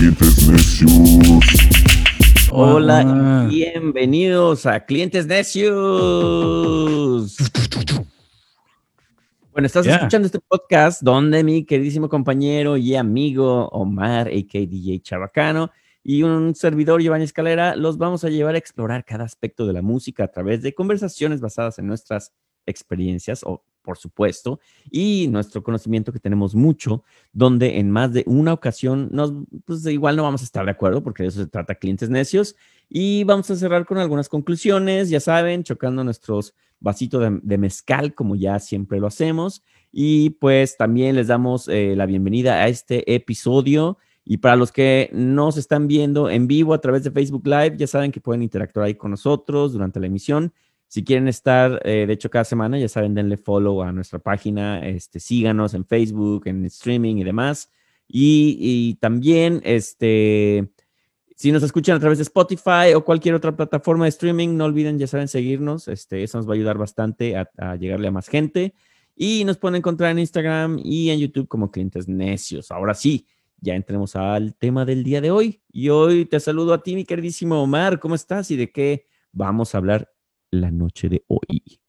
clientes necios. Hola Ah. y bienvenidos a Clientes Necios. Bueno, estás Yeah. escuchando este podcast donde mi queridísimo compañero y amigo Omar, a.k.a. DJ Chabacano, y un servidor, Giovanni Escalera, los vamos a llevar a explorar cada aspecto de la música a través de conversaciones basadas en nuestras experiencias, o por supuesto, y nuestro conocimiento que tenemos mucho, donde en más de una ocasión nos, pues igual no vamos a estar de acuerdo, porque de eso se trata Clientes Necios, y vamos a cerrar con algunas conclusiones, ya saben, chocando nuestros vasitos de, de mezcal, como ya siempre lo hacemos, y pues también les damos eh, la bienvenida a este episodio. Y para los que nos están viendo en vivo a través de Facebook Live, ya saben que pueden interactuar ahí con nosotros durante la emisión. Si quieren estar, eh, de hecho, cada semana, ya saben, denle follow a nuestra página, este, síganos en Facebook, en streaming y demás. Y, también, este, si nos escuchan a través de Spotify o cualquier otra plataforma de streaming, no olviden, ya saben, seguirnos. Este, eso nos va a ayudar bastante a, a llegarle a más gente. Y nos pueden encontrar en Instagram y en YouTube como Clientes Necios. Ahora sí, ya entremos al tema del día de hoy. Y hoy te saludo a ti, mi queridísimo Omar. ¿Cómo estás y de qué vamos a hablar la noche de hoy?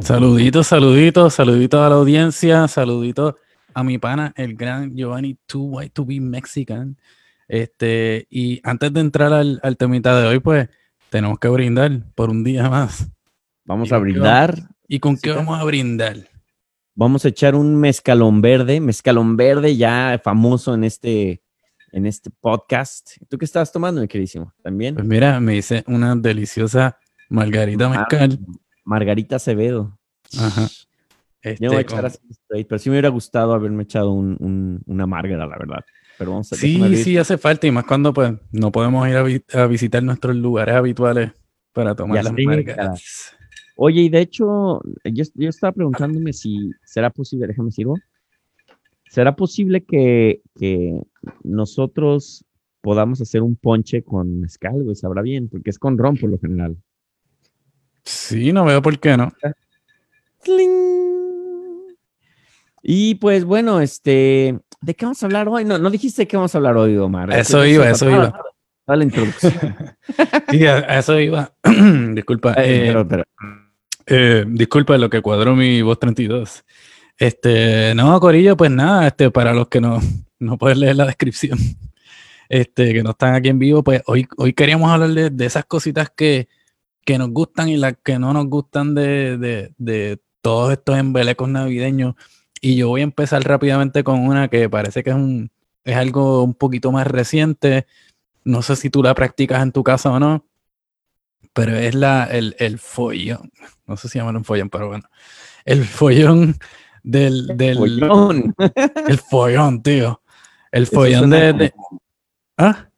Saluditos, saluditos, saluditos a la audiencia, saluditos a mi pana, el gran Giovanni Too White to Be Mexican. Este, y antes de entrar al, al temita de hoy, pues tenemos que brindar por un día más. Vamos ¿Y a brindar. ¿Y con qué vamos a brindar? Vamos a echar un mezcalón verde, mezcalón verde ya famoso en este, en este podcast. ¿Tú qué estás tomando, mi queridísimo? ¿También? Pues mira, me hice una deliciosa margarita Ah, mezcal. Margarita Acevedo. Ajá. Yo me voy a Este, echar así straight, pero sí me hubiera gustado haberme echado un, un- una Margara, la verdad. Pero vamos a Sí, sí, hace falta, y más cuando pues no podemos ir a, vi- a visitar nuestros lugares habituales para tomar Ya las margaritas. Oye, y de hecho, yo, yo estaba preguntándome si será posible, déjame sirvo. ¿Será posible que, que nosotros podamos hacer un ponche con mezcal, güey? Sabrá bien, porque es con ron por lo general. Sí, no veo por qué no. Y pues bueno, este, ¿de qué vamos a hablar hoy? No, no dijiste de qué vamos a hablar hoy, Omar. Eso Es- iba, eso iba. Toda la introducción. Sí, a, eso iba. disculpa. Eh, eh, pero- pero- eh, disculpa lo que cuadró mi voz 32. Este, no, Corillo, pues nada, este, para los que no, no pueden leer la descripción, este, que no están aquí en vivo, pues hoy, hoy queríamos hablar de, de esas cositas que, que nos gustan y las que no nos gustan de, de, de todos estos embelecos navideños. Y yo voy a empezar rápidamente con una que parece que es, un, es algo un poquito más reciente. No sé si tú la practicas en tu casa o no, pero es la, el, el follón. No sé si llaman un follón, pero bueno. El follón del. del Follón. El follón, tío. El follón de. ¿Ah?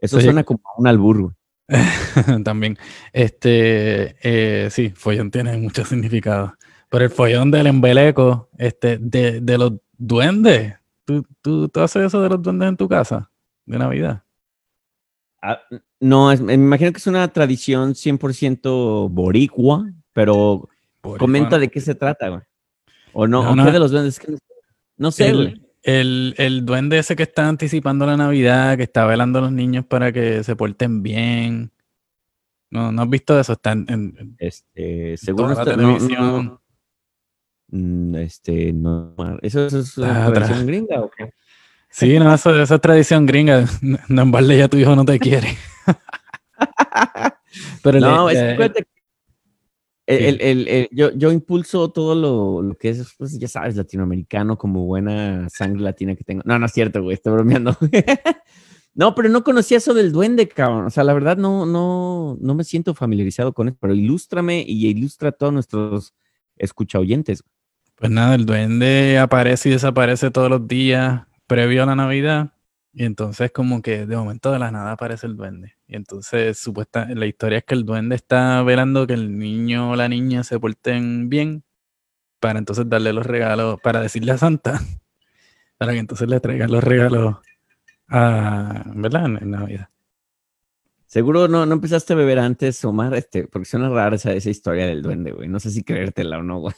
Eso Oye. suena como un albur. También. Este. eh, sí, follón tiene mucho significado. Pero el follón del embeleco, este, de, de los duendes. ¿Tú, tú, ¿Tú haces eso de los duendes en tu casa? De Navidad. Ah, no, es- me imagino que es una tradición 100% boricua, pero comenta de qué se trata, güey. O no, No, de los duendes. No, sé, güey. el, el, el duende ese que está anticipando la Navidad, que está velando a los niños para que se porten bien. No, ¿no has visto eso? Está en, en- Este, según toda la esta- no- no- televisión. mm, este, no, ¿eso, eso es una Ah, tradición tra- gringa o qué? Sí, no, eso, eso es tradición gringa. No en balde ya tu hijo no te quiere. Pero No, le- es que que el- el- el- el- yo, yo impulso todo lo, lo que es, pues ya sabes, latinoamericano, como buena sangre latina que tengo. No, no es cierto, güey, estoy bromeando. no, pero no conocía eso del duende, cabrón. O sea, la verdad no, no, no me siento familiarizado con eso, pero ilústrame y ilustra a todos nuestros escucha oyentes. Pues nada, el duende aparece y desaparece todos los días previo a la Navidad. Y entonces como que de momento de la nada aparece el duende. Y entonces supuesta, la historia es que el duende está velando que el niño o la niña se porten bien para entonces darle los regalos, para decirle a Santa, para que entonces le traigan los regalos a, ¿verdad? En, en Navidad. Seguro no, no empezaste a beber antes, Omar, este, porque suena rara esa, esa historia del duende, güey. No sé si creértela o no, güey.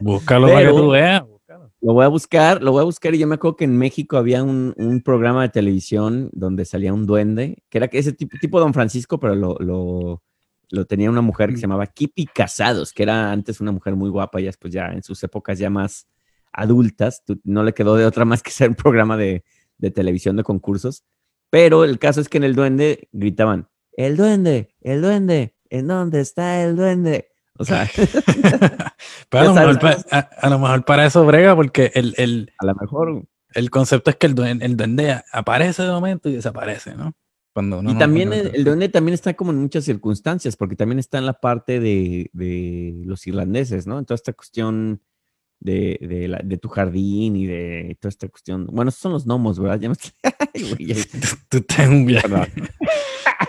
Búscalo para que Pero- tú veas. búscalo. Lo voy a buscar, lo voy a buscar y yo me acuerdo que en México había un, un programa de televisión donde salía un duende, que era ese tipo, tipo Don Francisco, pero lo, lo, lo tenía una mujer que se llamaba Kipi Casados, que era antes una mujer muy guapa y después ya en sus épocas ya más adultas, no le quedó de otra más que ser un programa de, de televisión de concursos. Pero el caso es que en el duende gritaban, el duende, el duende, ¿en dónde está el duende? O sea, Pero a, lo Ya mejor, sabes. pa- a- a lo mejor para eso brega, porque el, el, a lo mejor el concepto es que el duende, el duende aparece de momento y desaparece, ¿no? Cuando uno Y no- también el, el duende también está como en muchas circunstancias, porque también está en la parte de, de los irlandeses, ¿no? En toda esta cuestión de, de, la- de tu jardín y de toda esta cuestión. Bueno, esos son los gnomos, ¿verdad? Ya me estoy- Ay, güey, ya- Tú en un viaje. perdón.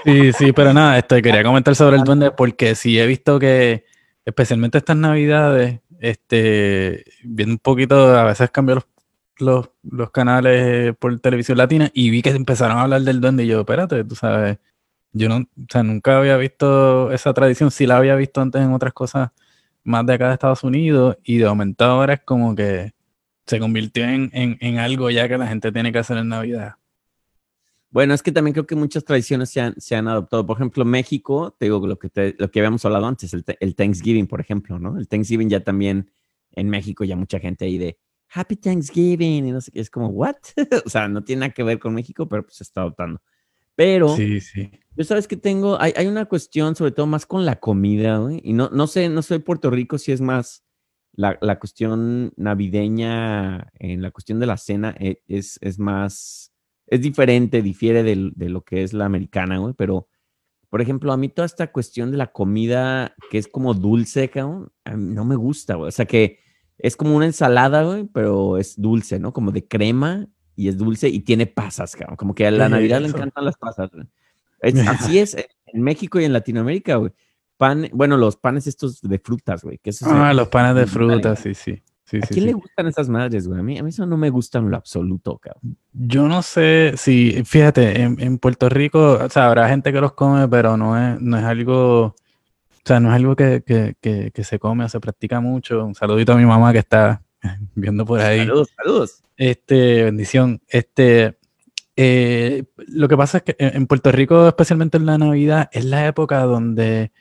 Sí, sí, pero nada, esto quería comentar sobre el duende porque sí he visto que, especialmente estas navidades, este, viendo un poquito, a veces cambio los, los, canales por televisión latina y vi que empezaron a hablar del duende y yo, espérate, tú sabes, yo no, o sea, nunca había visto esa tradición, sí la había visto antes en otras cosas más de acá de Estados Unidos y de momento ahora es como que se convirtió en, en, en algo ya que la gente tiene que hacer en Navidad. Bueno, es que también creo que muchas tradiciones se han, se han adoptado. Por ejemplo, México, te digo lo que, te- lo que habíamos hablado antes, el, Thanksgiving, por ejemplo, ¿no? El Thanksgiving ya también en México, ya mucha gente ahí de Happy Thanksgiving, y no sé qué, es como, ¿what? o sea, no tiene nada que ver con México, pero pues se está adoptando. Pero Sí, sí. yo sabes que tengo, hay, hay una cuestión sobre todo más con la comida, güey, y no, no sé, no sé Puerto Rico si es más la, la cuestión navideña, en la cuestión de la cena, eh, es, es más, es diferente, difiere del- de, lo que es la americana, güey, pero, por ejemplo, a mí toda esta cuestión de la comida que es como dulce, cabrón, no me gusta, güey, o sea que es como una ensalada, güey, pero es dulce, ¿no? Como de crema y es dulce y tiene pasas, cabrón, como que a la ¿Qué Navidad le encantan las pasas. Es- así es en México y en Latinoamérica, güey. Pan, bueno, los panes estos de frutas, güey. Que Ah, los panes de Madre. fruta, sí, sí. Sí, ¿A sí, quién sí. le gustan esas madres, güey? A mí, a mí eso no me gustan en lo absoluto, cabrón. Yo no sé si, fíjate, en, en Puerto Rico, o sea, habrá gente que los come, pero no es, no es algo, o sea, no es algo que, que, que, que se come o se practica mucho. Un saludito a mi mamá que está viendo por ahí. Saludos, saludos. Este, bendición. Este, eh, lo que pasa es que en Puerto Rico, especialmente en la Navidad, es la época donde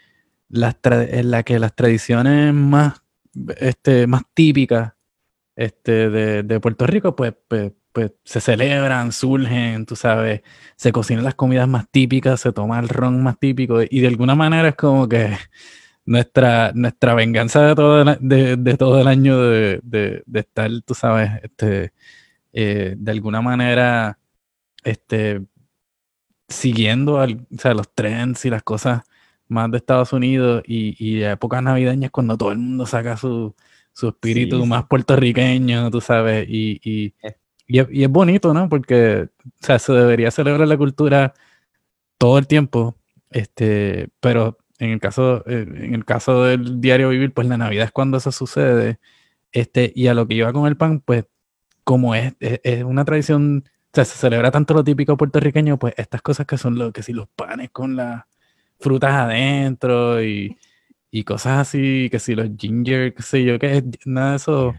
las en la que las tradiciones más, este, más típicas este, de, de Puerto Rico, pues, pues, pues se celebran, surgen, tú sabes, se cocinan las comidas más típicas, se toma el ron más típico, y de alguna manera es como que nuestra, nuestra venganza de todo el, de, de todo el año de, de- de estar, tú sabes, este, eh, de alguna manera, este, siguiendo al- o sea, los trends y las cosas más de Estados Unidos y, y épocas navideñas cuando todo el mundo saca su, su espíritu Sí, más puertorriqueño, tú sabes, y, y, Eh. y es, y es bonito, ¿no? Porque, o sea, se debería celebrar la cultura todo el tiempo, este, pero en el caso, eh, en el caso del diario vivir, pues la Navidad es cuando eso sucede, este, y a lo que iba con el pan, pues como es, es, es una tradición, o sea, se celebra tanto lo típico puertorriqueño, pues estas cosas que son lo que si los panes con las frutas adentro y, y cosas así, que si los ginger, qué sé yo, que nada de eso,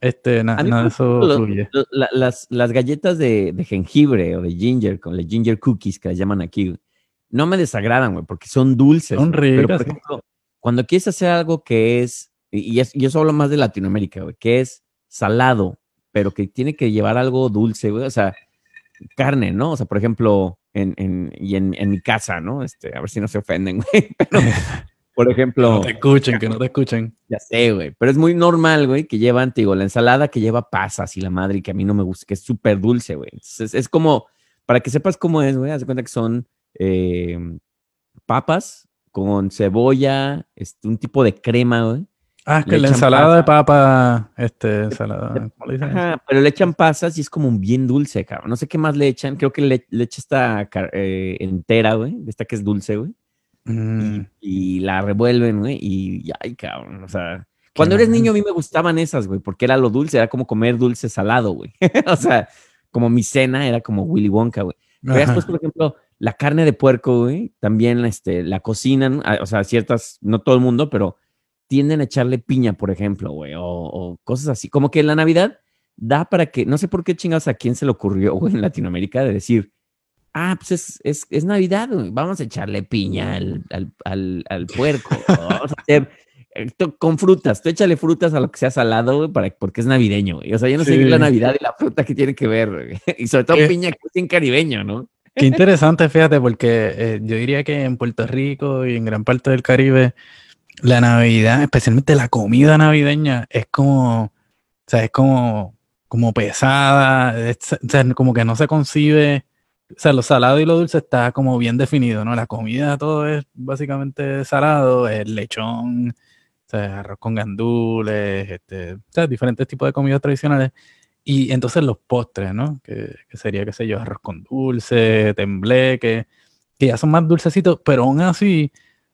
este, na- nada de eso lo- fluye. lo- la- las, las galletas de, de jengibre o de ginger, con las ginger cookies que las llaman aquí, no me desagradan, güey, porque son dulces. Son. Pero, ricas, por ejemplo, cuando quieres hacer algo que es, y, y es- y eso hablo más de Latinoamérica, güey, que es salado, pero que tiene que llevar algo dulce, güey, o sea, carne, ¿no? O sea, por ejemplo, en, en, y en, en mi casa, ¿no? Este, a ver si no se ofenden, güey, pero, por Que ejemplo... no te escuchen, que no te escuchen. Ya sé, güey. Pero es muy normal, güey, que llevan, te digo, la ensalada que lleva pasas y la madre y que a mí no me gusta, que es súper dulce, güey. Entonces, es como, para que sepas cómo es, güey, haz de cuenta que son eh, papas con cebolla, este, un tipo de crema, güey. Ah, es que la ensalada de papa, este, ensalada, ¿cómo le dicen? Ajá, pero le echan pasas y es como bien dulce, cabrón. No sé qué más le echan. Creo que le, le echa esta eh, entera, güey, esta que es dulce, güey. Mm, y la revuelven, güey, y ay, cabrón, o sea, cuando eres niño a mí me gustaban esas, güey, porque era lo dulce, era como comer dulce salado, güey. o sea, como mi cena era como Willy Wonka, güey. Pero ajá. después, por ejemplo, la carne de puerco, güey, también este, la cocinan, ah, o sea, ciertas, no todo el mundo, pero tienden a echarle piña, por ejemplo, güey, o, o cosas así. Como que la Navidad da para que, no sé por qué chingados a quién se le ocurrió, güey, en Latinoamérica de decir, ah, pues es, es, es Navidad, güey, vamos a echarle piña al, al, al, al puerco, vamos a hacer eh, tú- con frutas, tú échale frutas a lo que sea salado, güey, para, porque es navideño, güey. O sea, yo no sé Sí. la Navidad y la fruta que tiene que ver, güey. Y sobre todo Eh. piña que es bien caribeño, ¿no? Qué interesante, fíjate, porque eh, yo diría que en Puerto Rico y en gran parte del Caribe, la Navidad, especialmente la comida navideña, es como, o sea, es como, como pesada, es- o sea, como que no se concibe, o sea, lo salado y lo dulce está como bien definido, ¿no? La comida todo es básicamente salado, el lechón, o sea, arroz con gandules, este, o sea, diferentes tipos de comidas tradicionales. Y entonces los postres, ¿no? Que, que sería, qué sé yo, arroz con dulce, tembleque, que ya son más dulcecitos, pero aún así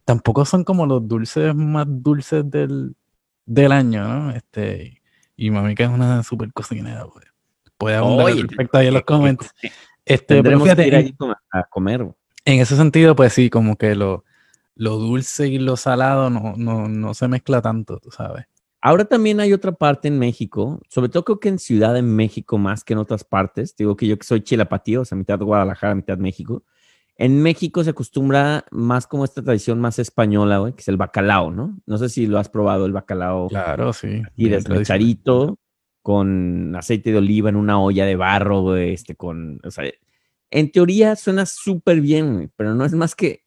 tampoco son como los dulces más dulces del, del año, ¿no? Este, y mami que es una super cocinera, pues, puede abundar al Oye, respecto ahí en los que- que- comments. que Este, pero fíjate, que ir como a comer, en ese sentido, pues sí, como que lo, lo dulce y lo salado no, no, no se mezcla tanto, tú sabes. Ahora también hay otra parte en México, sobre todo creo que en Ciudad de México más que en otras partes. Te digo que yo que soy chilapatío, o sea, mitad Guadalajara, mitad México. En México se acostumbra más como esta tradición más española, güey, que es el bacalao, ¿no? No sé si lo has probado el bacalao Claro, sí. y desmechadito con aceite de oliva en una olla de barro, güey, este, con, o sea, en teoría suena súper bien, güey, pero no es más que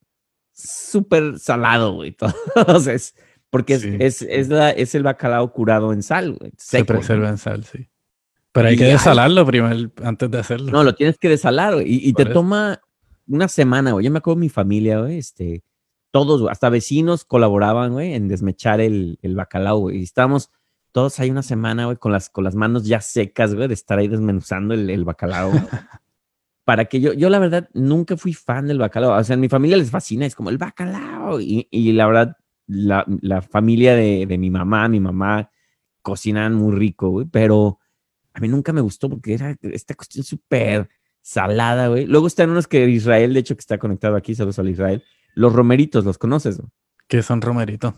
súper salado, güey. todo. o sea, es, porque es, Sí. es, es, la- es el bacalao curado en sal, güey. Se seco, ¿no? preserva en sal, sí. Pero hay Y que hay- desalarlo primero antes de hacerlo. No, lo tienes que desalar, güey, y, y te toma una semana, güey. Yo me acuerdo de mi familia, güey, este, todos, güey, hasta vecinos colaboraban, güey, en desmechar el, el bacalao, güey. Y estábamos todos ahí una semana, güey, con las, con las manos ya secas, güey, de estar ahí desmenuzando el, el bacalao. Para que yo, yo la verdad nunca fui fan del bacalao. O sea, en mi familia les fascina, es como el bacalao. Y, y la verdad, la, la familia de, de mi mamá, mi mamá, cocinan muy rico, güey, pero a mí nunca me gustó porque era esta cuestión súper salada, güey. Luego están unos que Israel, de hecho, que está conectado aquí, saludos al Israel. Los romeritos, ¿los conoces? güey? Que son romeritos.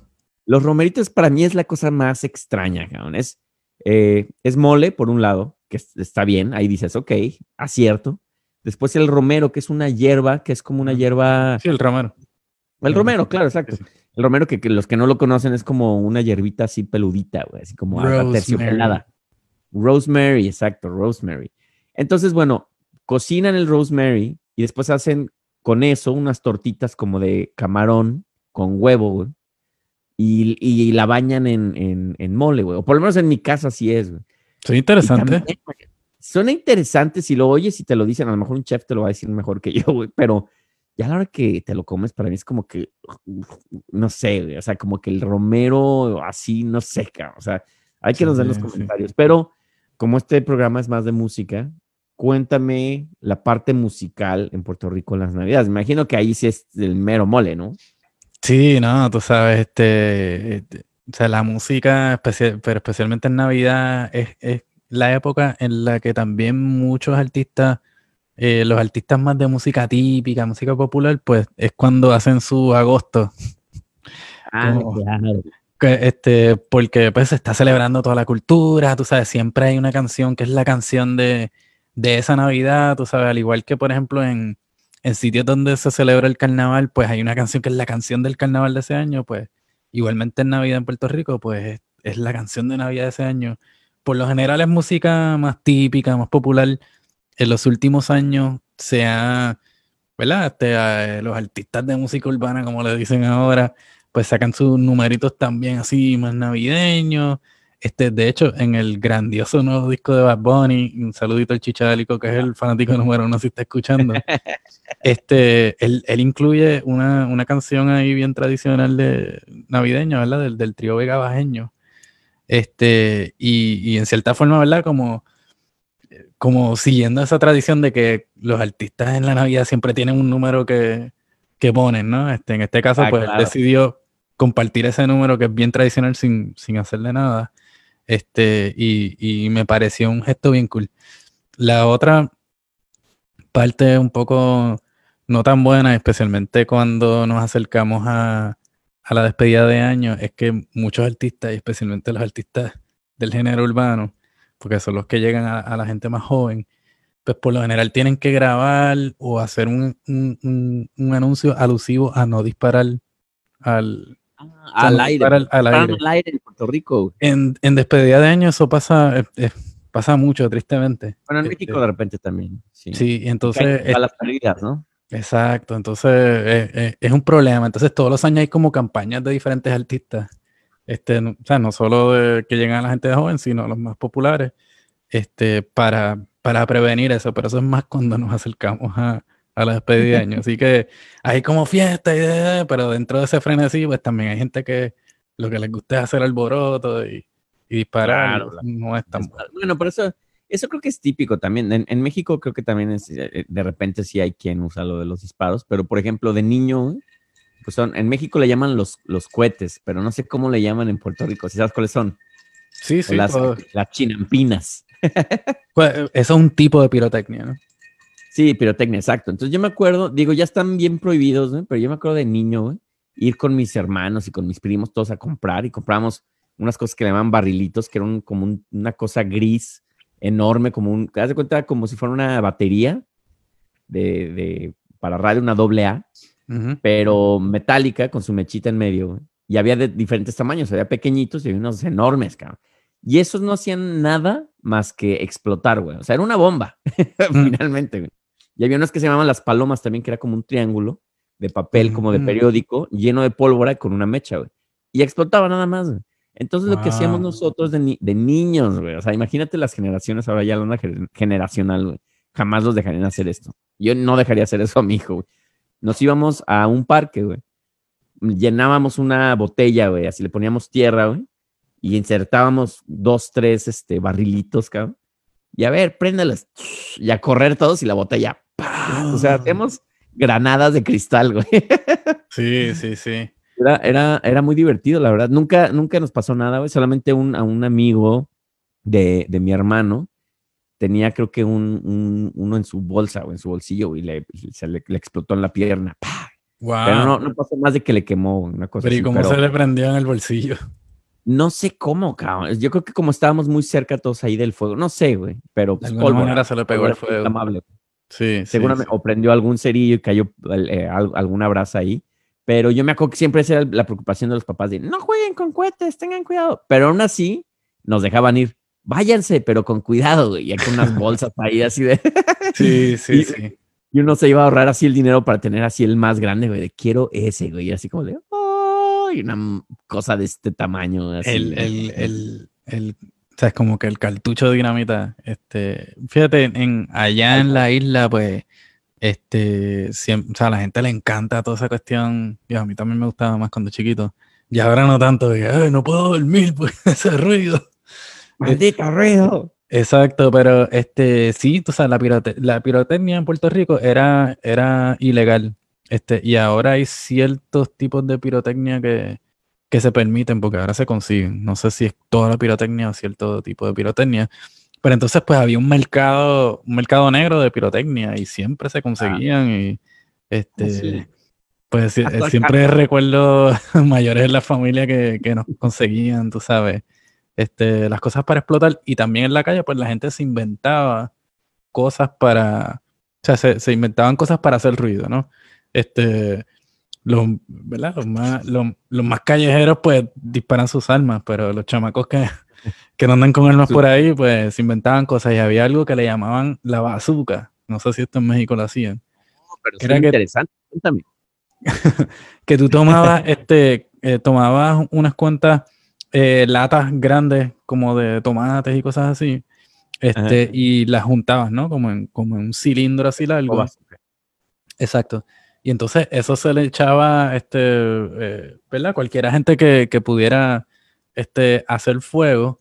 Los romeritos para mí es la cosa más extraña, cabrón. Es, eh, es mole, por un lado, que es- está bien, ahí dices, ok, acierto. Después el romero, que es una hierba, que es como una hierba... Sí, el romero. El romero, claro, exacto. El romero que, que los que no lo conocen es como una hierbita así peludita, güey, así como terciopelada. Rosemary, exacto, rosemary. Entonces, bueno, cocinan el rosemary y después hacen con eso unas tortitas como de camarón con huevo, güey. Y, y la bañan en, en, en mole, güey. O por lo menos en mi casa así es, güey. Sí, Y interesante. también, güey, Suena interesante si lo oyes y te lo dicen. A lo mejor un chef te lo va a decir mejor que yo, güey. Pero ya a la hora que te lo comes, para mí es como que, no sé, güey, o sea, como que el romero así, no sé, cabrón, o sea, hay que nos den los Sí, sí. comentarios. Pero como este programa es más de música, cuéntame la parte musical en Puerto Rico en las Navidades. Me imagino que ahí sí es el mero mole, ¿no? Sí, no, tú sabes, este, este, o sea, la música, especial- pero especialmente en Navidad, es, es la época en la que también muchos artistas, eh, los artistas más de música típica, música popular, pues es cuando hacen su agosto. Ah, Como- claro. este, porque pues se está celebrando toda la cultura, tú sabes, siempre hay una canción que es la canción de, de esa Navidad, tú sabes, al igual que por ejemplo en, en sitios donde se celebra el carnaval, pues hay una canción que es la canción del carnaval de ese año, pues igualmente en Navidad en Puerto Rico, pues es, la canción de Navidad de ese año. Por lo general es música más típica, más popular. En los últimos años se ha, ¿verdad? Este, eh, los artistas de música urbana, como le dicen ahora, pues sacan sus numeritos también así más navideños. Este, de hecho, en el grandioso nuevo disco de Bad Bunny, un saludito al Chichadélico, que es el fanático número uno si está escuchando. este, él, él incluye una, una canción ahí bien tradicional de navideña, ¿verdad? Del, del trío Vega Bajeño. Este, y, y en cierta forma, ¿verdad? Como, como siguiendo esa tradición de que los artistas en la Navidad siempre tienen un número que, que ponen, ¿no? Este, en este caso, Ah, pues él claro. decidió compartir ese número que es bien tradicional sin, sin hacerle nada. Este, y, y me pareció un gesto bien cool. La otra parte un poco no tan buena, especialmente cuando nos acercamos a, a la despedida de año es que muchos artistas, y especialmente los artistas del género urbano, porque son los que llegan a, la gente más joven, pues por lo general tienen que grabar o hacer un- un- un anuncio alusivo a no disparar al, Ah, al aire. disparar al Dispararon aire. al aire en Puerto Rico. En, en despedida de año eso pasa, eh, eh, pasa mucho, tristemente. Bueno, en Este, México de repente también. Sí. Sí, entonces, Caen es- a las pérdidas, ¿no? exacto, entonces eh, es un problema. Entonces todos los años hay como campañas de diferentes artistas. Este, no- o sea, no solo de que llegan a la gente de joven, sino los más populares, este, para, para prevenir eso, pero eso es más cuando nos acercamos a, a la despedida de año. Así que hay como fiesta, y pero dentro de ese frenesí, pues también hay gente que lo que les gusta es hacer alboroto y, y disparar. Claro, no es tan bueno. Bueno, por eso, eso creo que es típico también. En, en México creo que también es, eh, de repente sí hay quien usa lo de los disparos, pero por ejemplo, de niño, pues son, en México le llaman los, los cohetes, pero no sé cómo le llaman en Puerto Rico. ¿Sí sabes cuáles son? Sí, sí, las, las chinampinas. pues, eso es un tipo de pirotecnia, ¿no? Sí, pirotecnia, exacto. Entonces yo me acuerdo, digo, ya están bien prohibidos, güey, pero yo me acuerdo de niño, güey, ir con mis hermanos y con mis primos todos a comprar y compramos unas cosas que le llaman barrilitos, que eran como un- una cosa gris enorme, como un, ¿te das de cuenta? Como si fuera una batería de, de- para radio, una doble A, pero metálica con su mechita en medio. güey. Y había de diferentes tamaños, había pequeñitos y había unos enormes, cabrón. Y esos no hacían nada más que explotar, güey. O sea, era una bomba, finalmente, güey. Y había unos que se llamaban las palomas también, que era como un triángulo de papel, como de periódico, lleno de pólvora con una mecha, güey. Y explotaba nada más, güey. Entonces, lo que hacíamos nosotros de, ni- de niños, güey. O sea, imagínate las generaciones, ahora ya la onda gener- generacional, güey. Jamás los dejarían hacer esto. Yo no dejaría hacer eso a mi hijo, güey. Nos íbamos a un parque, güey. Llenábamos una botella, güey. Así le poníamos tierra, güey. Y insertábamos dos, tres, este, barrilitos, cabrón. Y a ver, préndelas. Y a correr todos y la botella. O sea, hacemos granadas de cristal, güey. Sí, sí, sí. Era, era, era muy divertido, la verdad. Nunca, nunca nos pasó nada, güey. Solamente un, a un amigo de, de mi hermano tenía, creo que un, un- uno en su bolsa o en su bolsillo, y le, se le, le explotó en la pierna. ¡pah! Wow. Pero no, no pasó más de que le quemó una cosa Pero ¿y cómo pero se le prendió en el bolsillo? No sé cómo, cabrón. Yo creo que como estábamos muy cerca todos ahí del fuego, no sé, güey. Pero De pues, alguna pólvora, manera se le pegó el fuego. inflamable. Sí, Seguramente, sí. o prendió algún cerillo y cayó eh, al- alguna brasa ahí. Pero yo me acuerdo que siempre esa era la preocupación de los papás de no jueguen con cohetes, tengan cuidado. Pero aún así nos dejaban ir. Váyanse, pero con cuidado, güey. Y con unas bolsas ahí así de. Sí, sí, Y- sí. Y uno se iba a ahorrar así el dinero para tener así el más grande, güey. De quiero ese, güey. Y así como de. "Ay", una m- cosa de este tamaño. Así, El, el, el, el, o sea, es como que el cartucho de dinamita, este, fíjate, en, allá en la isla, pues, este, o sea, a la gente le encanta toda esa cuestión, y a mí también me gustaba más cuando chiquito, y ahora no tanto, de que, "Ay, no puedo dormir por ese ruido. Maldito ruido. Exacto, pero este sí, tú sabes, la, pirote- la pirotecnia en Puerto Rico era, era ilegal. Este, y ahora hay ciertos tipos de pirotecnia que, que se permiten, porque ahora se consiguen. No sé si es toda la pirotecnia o cierto tipo de pirotecnia. Pero entonces, pues había un mercado, un mercado negro de pirotecnia y siempre se conseguían. Y este, sí. pues Hasta siempre recuerdo mayores en la familia que, que nos conseguían, tú sabes este, las cosas para explotar y también en la calle pues la gente se inventaba cosas para, o sea, se, se inventaban cosas para hacer ruido, ¿no? Este, los, ¿verdad? Los más, los, los más callejeros pues disparan sus armas, pero los chamacos que, que no andan con armas por ahí pues se inventaban cosas y había algo que le llamaban la bazooka, no sé si esto en México lo hacían, Pero Era que- interesante. Cuéntame. que tú tomabas, este, eh, tomabas unas cuantas eh, latas grandes como de tomates y cosas así, este, y las juntabas, ¿no? Como en, como en un cilindro así largo. Exacto. Y entonces eso se le echaba, este, eh, ¿verdad? Cualquiera gente que, que pudiera este, hacer fuego.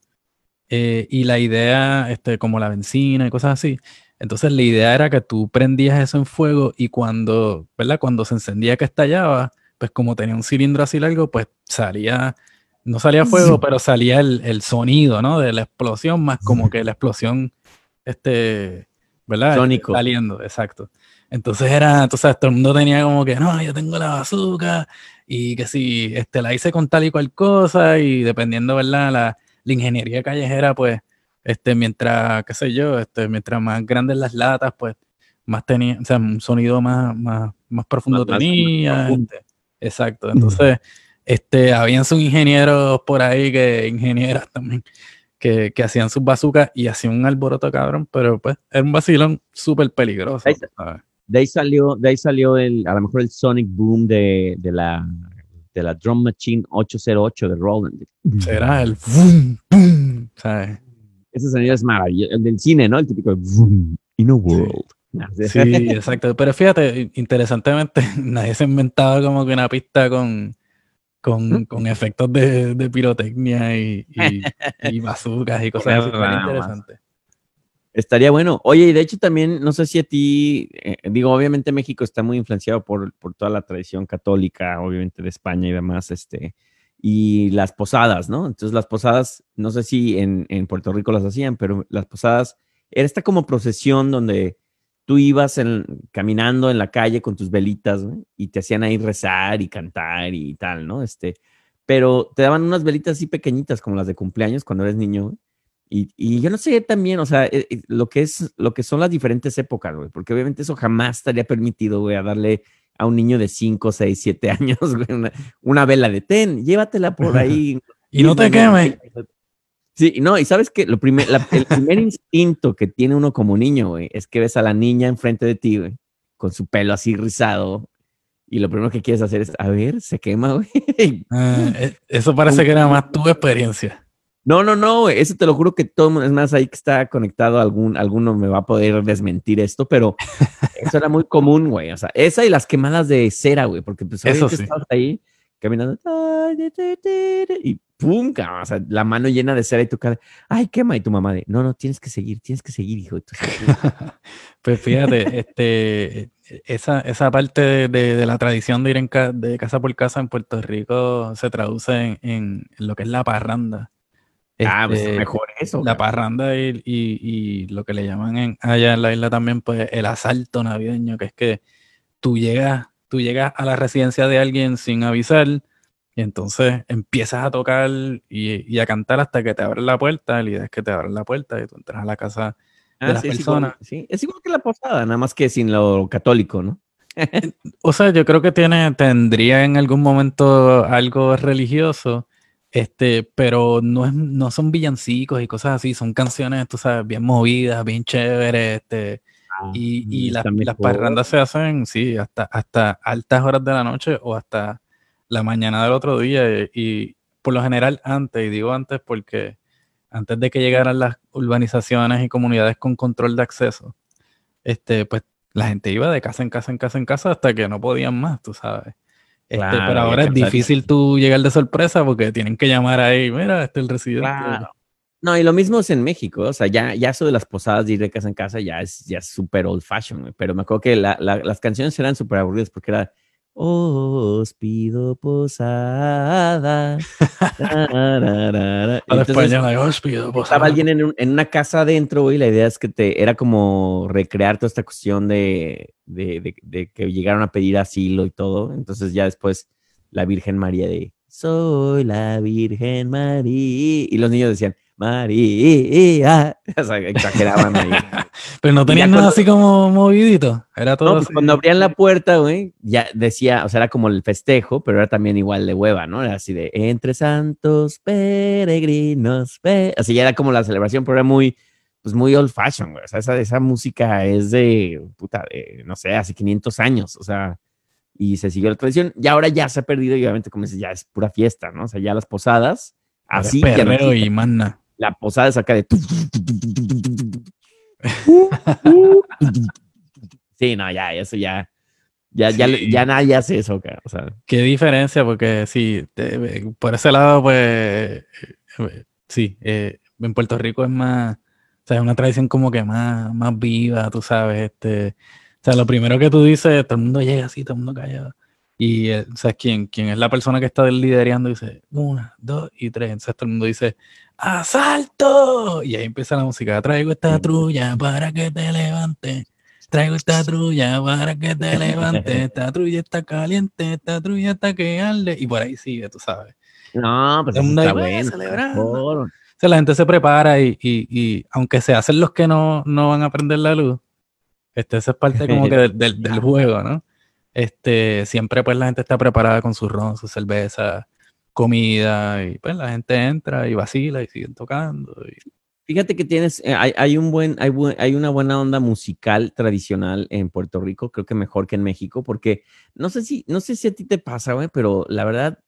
eh, y la idea, este, como la benzina y cosas así. Entonces la idea era que tú prendías eso en fuego y cuando, ¿verdad? Cuando se encendía que estallaba, pues como tenía un cilindro así largo, pues salía, no salía fuego, pero salía el, el sonido, ¿no? De la explosión, más como que la explosión, este, ¿verdad? Sónico. Saliendo, exacto. Entonces era, tú sabes, todo el mundo tenía como que, no, yo tengo la bazooka y que si este, la hice con tal y cual cosa y dependiendo, ¿verdad? La, la ingeniería callejera, pues, este, mientras, qué sé yo, este, mientras más grandes las latas, pues, más tenía, o sea, un sonido más, más, más profundo Más- tenía. más profundo. este, exacto. Entonces, este, habían sus ingenieros por ahí, que ingenieras también, que, que hacían sus bazucas y hacían un alboroto cabrón, pero pues era un vacilón súper peligroso. Ahí ¿sabes? De ahí salió, de ahí salió el, a lo mejor el Sonic Boom de, de la de la Drum Machine 808 de Roland. Será el boom, boom, ¿sabes? Ese sonido es maravilloso. El del cine, ¿no? El típico boom, in a world. Sí, exacto. Pero fíjate, interesantemente, nadie se inventaba como que una pista con, con, con efectos de, de pirotecnia y, y, y bazookas y cosas así. Era Nada más. interesante. Estaría bueno. Oye, y de hecho también, no sé si a ti, eh, digo, obviamente México está muy influenciado por, por toda la tradición católica, obviamente de España y demás, este, y las posadas, ¿no? Entonces las posadas, no sé si en, en Puerto Rico las hacían, pero las posadas era esta como procesión donde tú ibas en- caminando en la calle con tus velitas, güey, y te hacían ahí rezar y cantar y tal, ¿no? Este, pero te daban unas velitas así pequeñitas como las de cumpleaños cuando eres niño, güey. Y, y yo no sé también, o sea, eh, eh, lo que es, lo que son las diferentes épocas, güey, porque obviamente eso jamás estaría permitido, güey, a darle a un niño de 5, 6, 7 años, güey, una, una vela de ten, llévatela por ahí. Y no te quemes. Sí, no, y sabes que lo primer, la- el primer instinto que tiene uno como niño, güey, es que ves a la niña enfrente de ti, güey, con su pelo así rizado, y lo primero que quieres hacer es, a ver, se quema, güey. Ah, eh, eso parece que era más tu experiencia. No, no, no, eso te lo juro que todo, el mundo- es más, ahí que está conectado, algún, alguno me va a poder desmentir esto, pero eso era muy común, güey, o sea, esa y las quemadas de cera, güey, porque pues Eso sí. estabas ahí caminando, y pum, o sea, la mano llena de cera y tu cara, ay, quema, y tu mamá de, no, no, tienes que seguir, tienes que seguir, hijo. Pues fíjate, este, esa, esa parte de, de- de la tradición de ir en ca- de casa por casa en Puerto Rico se traduce en, en lo que es la parranda. Ah, pues Este, mejor eso. La parranda y, y- y lo que le llaman en- allá en la isla también, pues el asalto navideño, que es que tú llegas, tú llegas a la residencia de alguien sin avisar y entonces empiezas a tocar y, y a cantar hasta que te abren la puerta. La idea es que te abran la puerta y tú entras a la casa. Ah, las sí, es igual, personas. sí, es igual que la posada, nada más que sin lo católico, ¿no? O sea, yo creo que tiene, tendría en algún momento algo religioso, este, pero no, es, no son villancicos y cosas así, son canciones, tú sabes, bien movidas, bien chéveres, este, y, y Mm, las, las parrandas se hacen, sí, hasta, hasta altas horas de la noche o hasta la mañana del otro día, y, y por lo general antes, y digo antes porque antes de que llegaran las urbanizaciones y comunidades con control de acceso, este, pues la gente iba de casa en casa en casa en casa hasta que no podían más, tú sabes. Este, Claro, pero ahora es difícil tú llegar de sorpresa porque tienen que llamar ahí, mira, este es el residente. Claro. No, y lo mismo es en México, o sea, ya, ya eso de las posadas de ir de casa en casa ya es ya súper old fashion, pero me acuerdo que la- la- las canciones eran súper aburridas porque era Os pido posada. tararara". A la Entonces, española, yo os pido, pues, estaba alguien en, un- en una casa adentro, güey, la idea es que te, era como recrear toda esta cuestión de, de, de- de que llegaron a pedir asilo y todo. Entonces ya después la Virgen María de, soy la Virgen María. Y los niños decían, María. O sea, exageraban ahí. Pero no tenían nada cuando- así como movidito. Era todo No, pues así. cuando abrían la puerta, güey, ya decía, o sea, era como el festejo, pero era también igual de hueva, ¿no? Era así de entre santos peregrinos, pe-". así ya era como la celebración, pero era muy, pues muy old fashion, güey. O sea, esa, esa música es de, puta, de, no sé, hace 500 años, o sea, y se siguió la tradición. Y ahora ya se ha perdido y obviamente, como dices, ya es pura fiesta, ¿no? O sea, ya las posadas, así, ya no perreo y manna. La posada es acá de... Sí, no, ya, eso ya. Ya, ya, Sí. ya nadie hace eso, cara. O sea, Qué diferencia, porque sí, te- por ese lado, pues, eh, eh, sí, eh, en Puerto Rico es más, o sea, es una tradición como que más, más viva, tú sabes, este, o sea, lo primero que tú dices, todo el mundo llega así, todo el mundo callado, y, eh, o sea, quien, quien es la persona que está liderando dice, una, dos y tres, entonces todo el mundo dice, ¡Asalto! Y ahí empieza la música. Traigo esta trulla para que te levantes. Traigo esta trulla para que te levantes. Esta trulla está caliente, esta trulla está que arde. Y por ahí sigue, tú sabes. No, pues el mundo está ahí, bueno. celebrando. mejor. O sea, la gente se prepara y, y- y aunque se hacen los que no, no van a prender la luz, este, eso es parte como que del, del- del juego, ¿no? Este, siempre pues la gente está preparada con su ron, su cerveza, comida, y pues la gente entra y vacila y siguen tocando. y- Fíjate que tienes, eh, hay, hay un buen, hay, hay una buena onda musical tradicional en Puerto Rico, creo que mejor que en México, porque no sé si, no sé si a ti te pasa, güey, pero la verdad,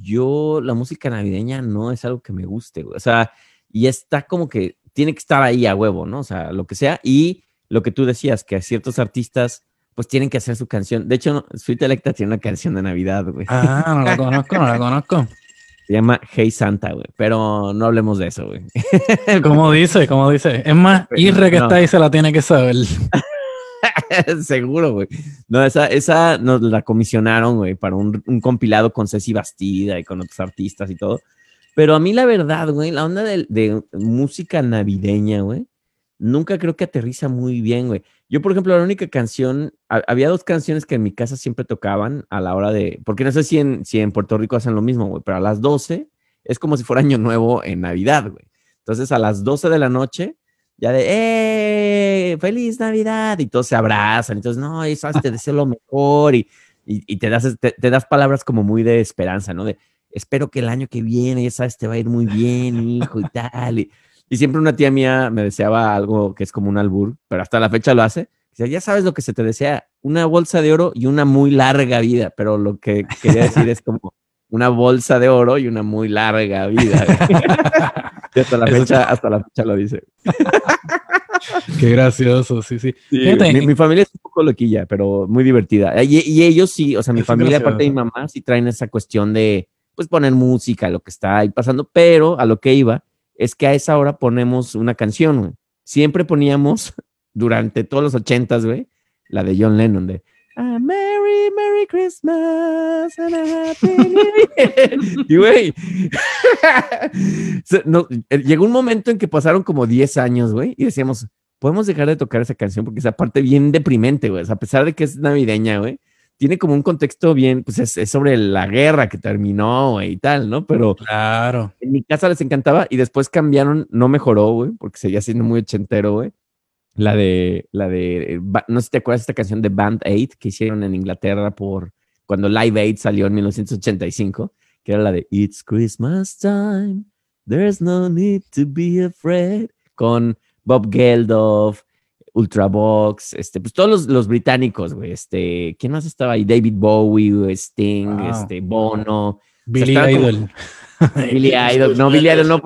yo la música navideña no es algo que me guste, güey. O sea, y está como que tiene que estar ahí a huevo, ¿no? O sea, lo que sea. Y lo que tú decías, que ciertos artistas, pues tienen que hacer su canción. De hecho, no, Sweet Electa tiene una canción de Navidad, güey. Ah, no la conozco, no la conozco. Se llama Hey Santa, güey. Pero no hablemos de eso, güey. ¿Cómo dice? ¿Cómo dice? Es más, Irre que No. está ahí se la tiene que saber. Seguro, güey. No, esa, esa nos la comisionaron, güey, para un, un compilado con Ceci Bastida y con otros artistas y todo. Pero a mí la verdad, güey, la onda de, de música navideña, güey, nunca creo que aterriza muy bien, güey. Yo, por ejemplo, la única canción, ha- había dos canciones que en mi casa siempre tocaban a la hora de, porque no sé si en, si en Puerto Rico hacen lo mismo, güey, pero a las 12 es como si fuera Año Nuevo en Navidad, güey. Entonces a las 12 de la noche, ya de, ¡eh! ¡Feliz Navidad! Y todos se abrazan, entonces, no, eso te deseo lo mejor y, y, y te, das, te, das palabras como muy de esperanza, ¿no? De, espero que el año que viene, ya sabes, te va a ir muy bien, hijo, y tal. Y, y siempre una tía mía me deseaba algo que es como un albur, pero hasta la fecha lo hace. Dice, ya sabes lo que se te desea, una bolsa de oro y una muy larga vida, pero lo que quería decir es como una bolsa de oro y una muy larga vida. y hasta la Eso fecha, hasta la fecha lo dice. Qué gracioso, sí, sí. Mi, mi familia es un poco loquilla, pero muy divertida. Y, y ellos sí, o sea, mi Es familia, aparte de mi mamá, sí traen esa cuestión de, pues, poner música, lo que está ahí pasando, pero a lo que iba es que a esa hora ponemos una canción, güey. Siempre poníamos, durante todos los ochentas, güey, la de John Lennon, de A Merry, Merry Christmas and a Happy New Year. Y, güey, no, eh, llegó un momento en que pasaron como 10 años, güey, y decíamos, podemos dejar de tocar esa canción porque esa parte bien deprimente, güey. O sea, a pesar de que es navideña, güey, tiene como un contexto bien, pues es, es sobre la guerra que terminó, güey, y tal, ¿no? Pero Claro. en mi casa les encantaba y después cambiaron, no mejoró, güey, porque seguía siendo muy ochentero, güey. La de, la de, no sé si te acuerdas de esta canción de Band Aid que hicieron en Inglaterra por cuando Live Aid salió en 1985, que era la de It's Christmas time, there's no need to be afraid, con Bob Geldof, Ultravox, este, pues todos los, los británicos, güey, este, ¿quién más estaba ahí? David Bowie, güey, Sting, Wow. este, Bono, Billy estaba como- Idol. Billy Idol, no, Billy Idol no,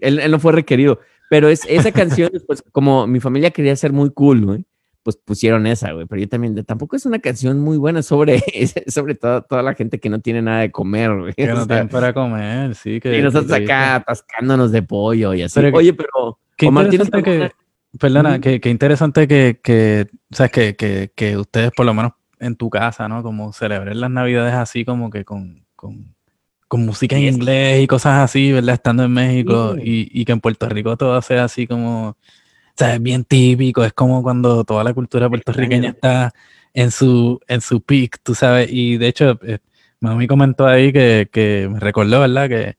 él, él no fue requerido, pero es esa canción, pues como mi familia quería ser muy cool, güey, pues pusieron esa, güey, pero yo también, tampoco es una canción muy buena sobre, sobre todo, toda la gente que no tiene nada de comer, güey. Que o no sea, tienen para comer, sí. Que, y nosotros acá atascándonos de pollo y así. Pero Oye, pero Qué Omar, ¿tienes interesante alguna- que, perdona, que, que interesante que, que, sea, que, que, que ustedes por lo menos en tu casa, ¿no? Como celebren las navidades así como que con, con, con música en inglés y cosas así, ¿verdad? Estando en México y, y que en Puerto Rico todo sea así como, o sea, es bien típico, es como cuando toda la cultura puertorriqueña está en su, en su peak, tú sabes, y de hecho, eh, mami comentó ahí que, que me recordó, ¿verdad? Que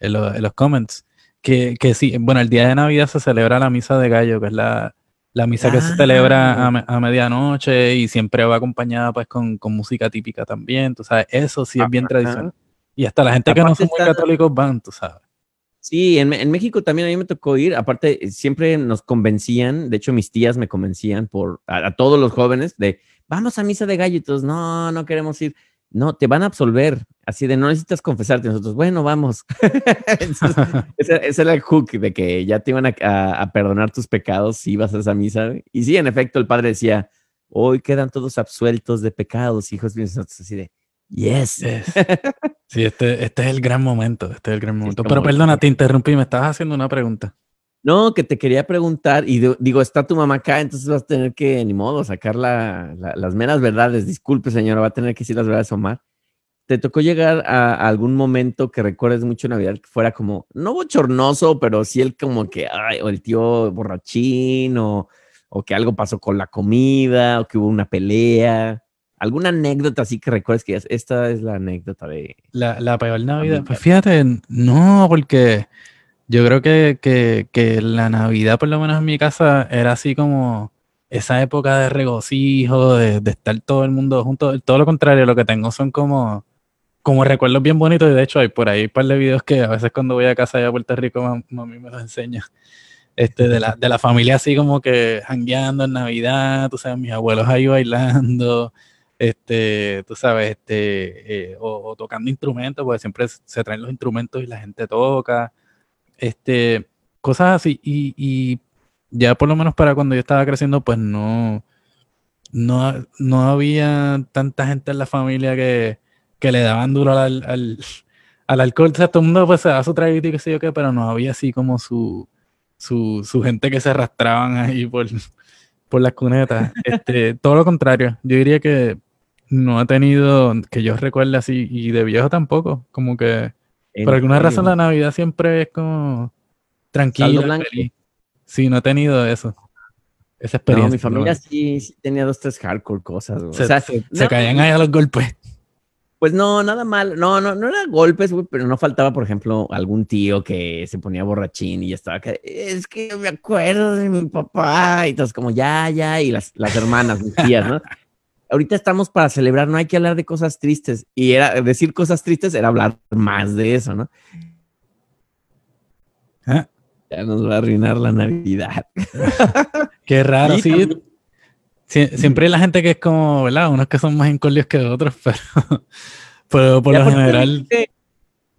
en, lo- en los comments, que, que sí, bueno, el día de Navidad se celebra la misa de gallo, que es la, la misa que se Ah. celebra a, me- a medianoche y siempre va acompañada pues con, con música típica también, tú sabes, eso sí es bien Ajá. tradicional. Y hasta la gente que no son muy está- católicos van, tú sabes. Sí, en, en México también a mí me tocó ir. Aparte, eh, siempre nos convencían, de hecho, mis tías me convencían por a, a todos los jóvenes de vamos a misa de todos, no, no queremos ir. No, te van a absolver. Así de no necesitas confesarte. Nosotros, bueno, vamos. Entonces, ese, ese era el hook de que ya te iban a, a- a perdonar tus pecados si ibas a esa misa. Y sí, en efecto, el padre decía, hoy quedan todos absueltos de pecados, hijos míos. Nosotros así de, yes. Yes. Sí, este, este es el gran momento, este es el gran momento. Pero perdona, te interrumpí, me estabas haciendo una pregunta. No, que te quería preguntar, y de- digo, está tu mamá acá, entonces vas a tener que, ni modo, sacar la- la- las meras verdades. Disculpe, señora, va a tener que decir las verdades, Omar. ¿te tocó llegar a, a algún momento que recuerdes mucho Navidad que fuera como, no bochornoso, pero sí el como que, ay, o el tío borrachín, o, o que algo pasó con la comida, o que hubo una pelea? ¿Alguna anécdota así que recuerdes que esta es la anécdota de... La, la peor Navidad. Navidad. Pues fíjate, no, porque yo creo que, que, que la Navidad, por lo menos en mi casa, era así como esa época de regocijo, de, estar todo el mundo junto. Todo lo contrario, lo que tengo son como, como recuerdos bien bonitos. Y de hecho, hay por ahí un par de videos que a veces cuando voy a casa allá a Puerto Rico, me los enseña. Este, de, la, de la familia así como que jangueando en Navidad, tú sabes, mis abuelos ahí bailando, este, tú sabes, este, eh, o, o tocando instrumentos, porque siempre se traen los instrumentos y la gente toca, este, cosas así. Y, y ya por lo menos para cuando yo estaba creciendo, pues no, no, no había tanta gente en la familia que, que le daban duro al, al, al alcohol. O sea, todo el mundo pues se da su traguito y qué sé yo qué, pero no había así como su, su, su gente que se arrastraban ahí por, por las cunetas. Este, todo lo contrario, yo diría que no he tenido, que yo recuerde así, y de viejo tampoco, como que en por alguna razón la Navidad siempre es como tranquila. Sí, no he tenido eso. Esa No, experiencia. mi pero familia bueno. sí, sí tenía dos, tres hardcore cosas, se, o sea, se- no, se caían ahí a los golpes. Pues no, nada mal. No, no, no era golpes, güey, pero no faltaba, por ejemplo, algún tío que se ponía borrachín y ya estaba acá. Es que me acuerdo de mi papá. Y entonces, como ya, ya, y las, las hermanas, mis tías, ¿no? Ahorita estamos para celebrar, no hay que hablar de cosas tristes. Y era decir cosas tristes era hablar más de eso, ¿no? Ah, Ya nos va a arruinar la Navidad. Qué raro, sí. también- Sie- siempre hay la gente que es como, ¿verdad? Unos que son más incordios que otros, pero, pero por lo general, eh,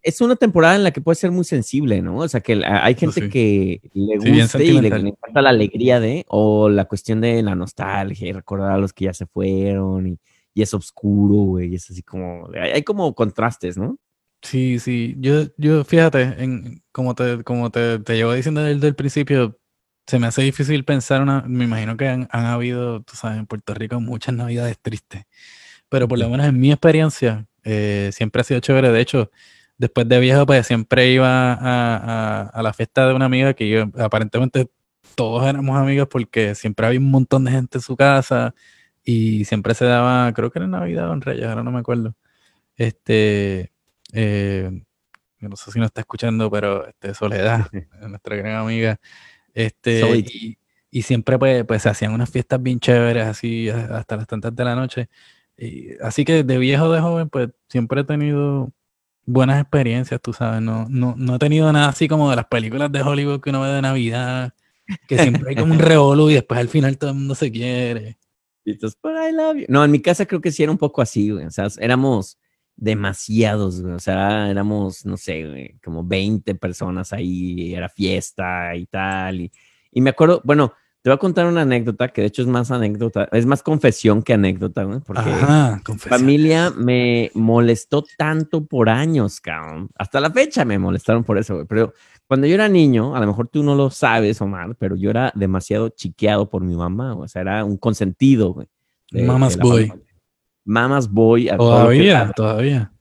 Es una temporada en la que puede ser muy sensible, ¿no? O sea, que hay gente sí. que le Sí, gusta y le, le encanta la alegría de, o la cuestión de la nostalgia y recordar a los que ya se fueron y, y es oscuro, güey, y es así como, hay, hay como contrastes, ¿no? Sí, sí. Yo, yo fíjate, en, como te, como te, te llevo diciendo desde el principio, se me hace difícil pensar una, me imagino que han, han habido, tú sabes, en Puerto Rico muchas navidades tristes, pero por lo menos en mi experiencia, eh, siempre ha sido chévere. De hecho, después de viejo, pues siempre iba a, a, a la fiesta de una amiga que yo, aparentemente todos éramos amigos porque siempre había un montón de gente en su casa y siempre se daba, creo que era Navidad o en Reyes, ahora no me acuerdo. Este, eh, no sé si nos está escuchando, pero este, Soledad, nuestra gran amiga, este, y, y siempre pues, pues se hacían unas fiestas bien chéveres, así hasta las tantas de la noche. Y, así que de viejo de joven, pues siempre he tenido buenas experiencias, tú sabes, no, no, no he tenido nada así como de las películas de Hollywood que uno ve de Navidad, que siempre hay como un revolú y después al final todo el mundo se quiere. Y entonces, I love you. No, en mi casa creo que sí era un poco así, güey, o sea, éramos demasiados, güey, o sea, éramos, no sé, güey, como 20 personas ahí, era fiesta y tal, y, y me acuerdo, bueno, te voy a contar una anécdota, que de hecho es más anécdota, es más confesión que anécdota, güey, porque... Ajá, confesión. familia me molestó tanto por años, cabrón. Hasta la fecha me molestaron por eso, güey. Pero cuando yo era niño, a lo mejor tú no lo sabes, Omar, pero yo era demasiado chiqueado por mi mamá, güey. o sea, era un consentido, güey. de- Mama's de boy. Mama's boy. a Todavía, da. todavía.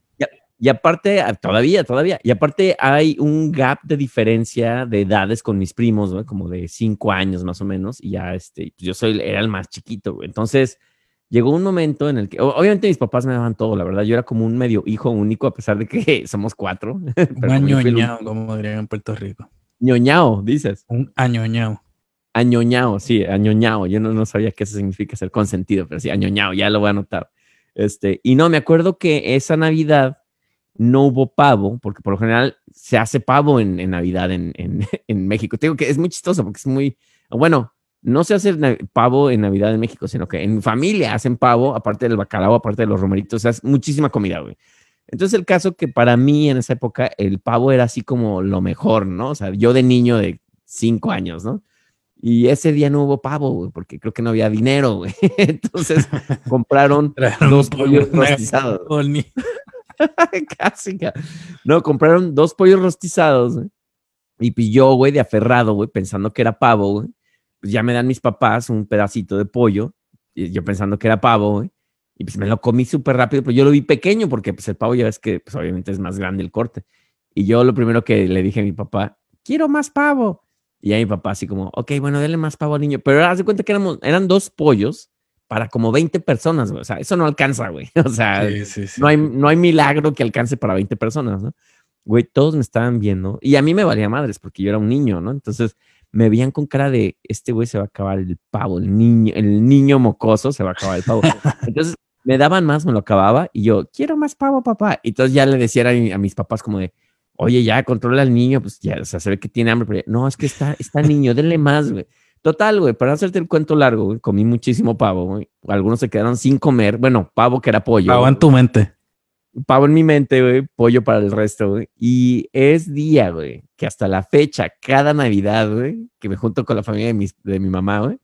Y aparte, ah, todavía, todavía. Y aparte hay un gap de diferencia de edades con mis primos, como de cinco años más o menos. Y ya, este, yo soy, era el más chiquito, güey. Entonces, llegó un momento en el que, obviamente mis papás me daban todo, la verdad. Yo era como un medio hijo único, a pesar de que somos cuatro. Un añoñao, como dirían en Puerto Rico. ñoñao, dices. Un añoñao. Añoñao, sí, añoñao. Yo no, no sabía qué eso significa ser consentido, pero sí, añoñao, ya lo voy a anotar. Este, y no, me acuerdo que esa Navidad no hubo pavo, porque por lo general se hace pavo en, en Navidad en, en, en México. Te digo que es muy chistoso porque es muy, bueno, no se hace pavo en Navidad en México, sino que en familia hacen pavo, aparte del bacalao, aparte de los romeritos, o sea, es muchísima comida, güey. Entonces el caso que para mí en esa época el pavo era así como lo mejor, ¿no? O sea, yo de niño de cinco años, ¿no? Y ese día no hubo pavo, güey, porque creo que no había dinero, güey. Entonces compraron dos pollos rostizados. Casi. ca- No, compraron dos pollos rostizados, güey. Y yo, güey, de aferrado, güey, pensando que era pavo, güey. Pues ya me dan mis papás un pedacito de pollo, yo pensando que era pavo, güey. Y pues me lo comí súper rápido, pero yo lo vi pequeño porque pues el pavo ya ves que pues obviamente es más grande el corte. Y yo lo primero que le dije a mi papá, quiero más pavo. Y a mi papá así como, ok, bueno, dale más pavo al niño. Pero haz de cuenta que eran dos pollos para como 20 personas, güey. O sea, eso no alcanza, güey. O sea, Sí, sí, sí. no, hay, no hay milagro que alcance para 20 personas, ¿no? Güey, todos me estaban viendo y a mí me valía madres porque yo era un niño, ¿no? Entonces me veían con cara de, este güey se va a acabar el pavo, el niño, el niño mocoso se va a acabar el pavo. Entonces me daban más, me lo acababa y yo, quiero más pavo, papá. Y entonces ya le decía a, mi- a mis papás como de, oye, ya controla al niño, pues ya, o sea, se ve que tiene hambre, pero ya, no, es que está, está niño, denle más, güey. Total, güey, para hacerte el cuento largo, güey, comí muchísimo pavo, güey. Algunos se quedaron sin comer, bueno, pavo que era pollo. Pavo güey en tu mente. pavo en mi mente, güey, pollo para el resto, güey. Y es día, güey, que hasta la fecha, cada Navidad, güey, que me junto con la familia de, mis, de mi mamá, güey.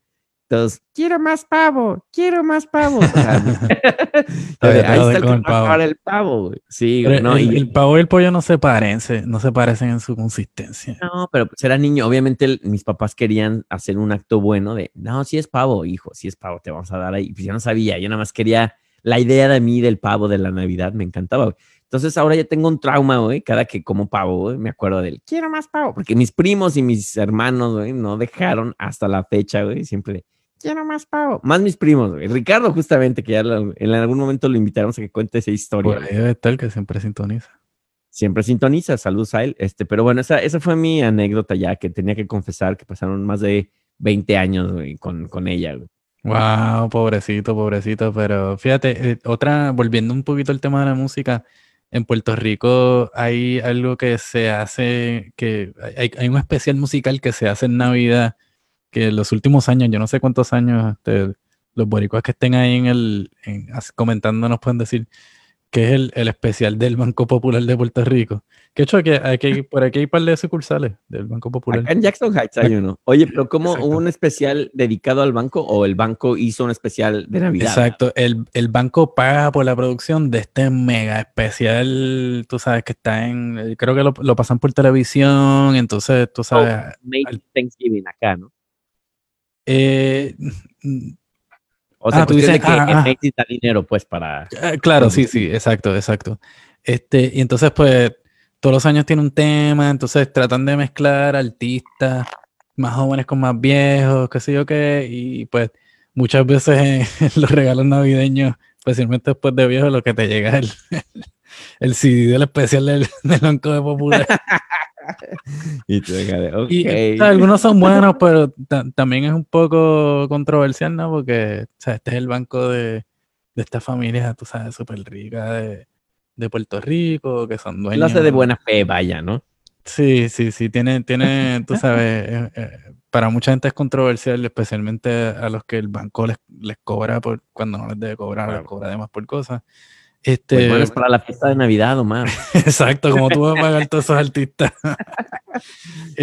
Todos, quiero más pavo, quiero más pavo. O sea, ahí está el con pavo. acabar el pavo, güey. Sí, Pero güey, no, el, y- el pavo y el pollo no se parecen, no se parecen en su consistencia. no, pero pues era niño. Obviamente el- mis papás querían hacer un acto bueno de, no, si es pavo, hijo, si es pavo, te vamos a dar ahí. Pues yo no sabía, yo nada más quería la idea de mí del pavo de la Navidad, me encantaba. güey. Entonces ahora ya tengo un trauma, güey, cada que como pavo, güey, me acuerdo del, quiero más pavo, porque mis primos y mis hermanos, güey, no dejaron hasta la fecha, güey, siempre de, quiero más pavo. Más mis primos, güey. Ricardo justamente, que ya lo- en algún momento lo invitamos a que cuente esa historia. Por ahí debe estar que siempre sintoniza. siempre sintoniza, saludos a él. Este, pero bueno, esa, esa fue mi anécdota ya, que tenía que confesar que pasaron más de 20 años güey, con, con ella. güey. Wow, pobrecito, pobrecito. Pero fíjate, eh, otra, volviendo un poquito al tema de la música, en Puerto Rico hay algo que se hace, que hay, hay un especial musical que se hace en Navidad, que en los últimos años, yo no sé cuántos años, este, los boricuas que estén ahí en el, en- as- comentando nos pueden decir, que es el, el especial del Banco Popular de Puerto Rico. Que hecho, que aquí, por aquí hay un par de sucursales del Banco Popular. Acá en Jackson Heights hay uno. Oye, pero ¿cómo hubo un especial dedicado al banco o el banco hizo un especial de Navidad? Exacto, el, el banco paga por la producción de este mega especial, tú sabes que está en, creo que lo, lo pasan por televisión, entonces tú sabes, Make al- Thanksgiving acá, ¿no? Eh, O sea, Ah, tú de dices, que ah, ah. Da dinero, pues, para... eh, claro, sí, sí, exacto, exacto. Este, y entonces pues todos los años tiene un tema, entonces tratan de mezclar artistas más jóvenes con más viejos, qué sé yo qué, y pues muchas veces en los regalos navideños, especialmente después de viejo, lo que te llega es el, el CD del especial del, del Banco de Popular. Y de, algunos son buenos, pero ta- también es un poco controversial, ¿no? Porque o sea, este es el banco de, de esta familia, tú sabes, súper rica de, de Puerto Rico, que son dueños. Lo hace de buena fe, vaya, ¿no? Sí, sí, sí, tiene, tiene, tú sabes, eh, eh, para mucha gente es controversial, especialmente a los que el banco les, les cobra por cuando no les debe cobrar, les cobra además por cosas. Pues Este, bueno, es para la fiesta de Navidad, Omar. exacto, como tú vas a pagar todos esos artistas.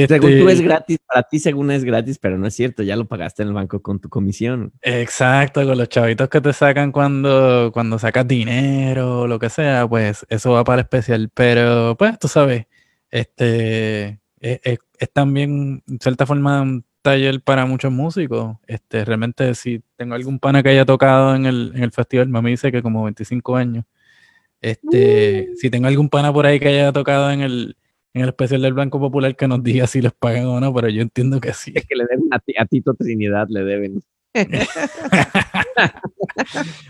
Según tú es gratis, para ti según es gratis, pero no es cierto, ya lo pagaste en el banco con tu comisión. Exacto, con los chavitos que te sacan cuando, cuando sacas dinero o lo que sea, pues eso va para el especial. Pero, pues, tú sabes, este es, es- es también, en cierta forma, taller para muchos músicos. Este, realmente, si tengo algún pana que haya tocado en el, en el festival, mami dice que como 25 años. Este, si tengo algún pana por ahí que haya tocado en el, en el especial del Banco Popular, que nos diga si les pagan o no, pero yo entiendo que sí. Es que le deben a, ti- a Tito Trinidad, le deben.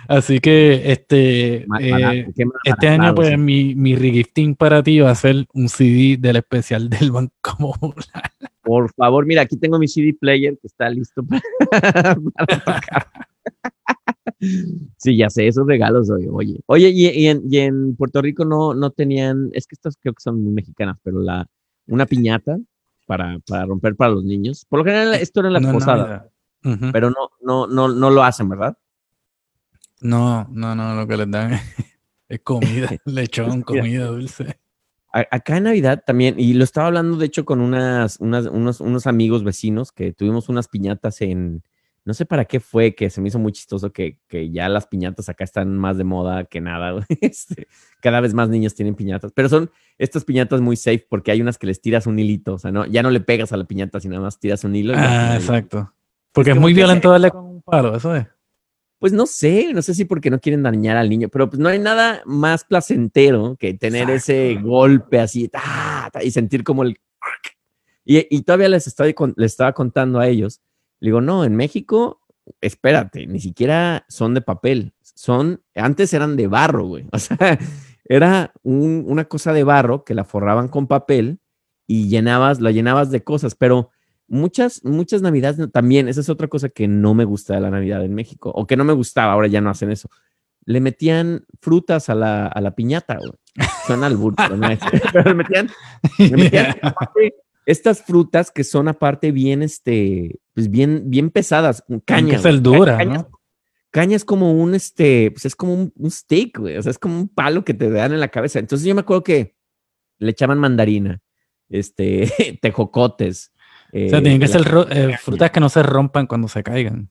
Así que este, eh, barato, qué mal este año, pues sí. mi, mi regifting para ti va a ser un CD del especial del Banco Popular. Por favor, mira, aquí tengo mi CD player que está listo para, para tocar. Sí, ya sé, esos regalos, oye. Oye, oye y, y en, y en Puerto Rico no, no tenían, es que estas creo que son muy mexicanas, pero la, una piñata para, para romper para los niños. Por lo general, esto era en la No, pero no, no, no, no lo hacen, ¿verdad? no, no, no, lo que les dan es comida, lechón, comida dulce. Acá en Navidad también, y lo estaba hablando de hecho con unas, unas, unos, unos amigos vecinos que tuvimos unas piñatas en, no sé para qué fue, que se me hizo muy chistoso que, que ya las piñatas acá están más de moda que nada. Este, cada vez más niños tienen piñatas, pero son estas piñatas muy safe porque hay unas que les tiras un hilito, o sea, no, ya no le pegas a la piñata, sino nada más tiras un hilo. y Ah, exacto. Porque es muy violento darle con un palo, eso es. Pues no sé, no sé si porque no quieren dañar al niño, pero pues no hay nada más placentero que tener ese golpe así ta, ta, y sentir como el... Y, y todavía les estaba, les estaba contando a ellos, le digo, no, en México, espérate, ni siquiera son de papel, son, antes eran de barro, güey, o sea, era un- una cosa de barro que la forraban con papel y llenabas, la llenabas de cosas, pero muchas, muchas navidades también, esa es otra cosa que no me gusta de la Navidad en México, o que no me gustaba, ahora ya no hacen eso. Le metían frutas a la, a la piñata, güey. Suena al pero no es. Pero le metían, le metían aparte, estas frutas que son aparte bien, este, pues bien, bien pesadas, cañas. Cañas- ¿no? caña es como un, este, pues es como un, un stick, güey. O sea, es como un palo que te dan en la cabeza. Entonces yo me acuerdo que le echaban mandarina, este, tejocotes. O sea, eh, tienen que ser eh, frutas que no se rompan cuando se caigan.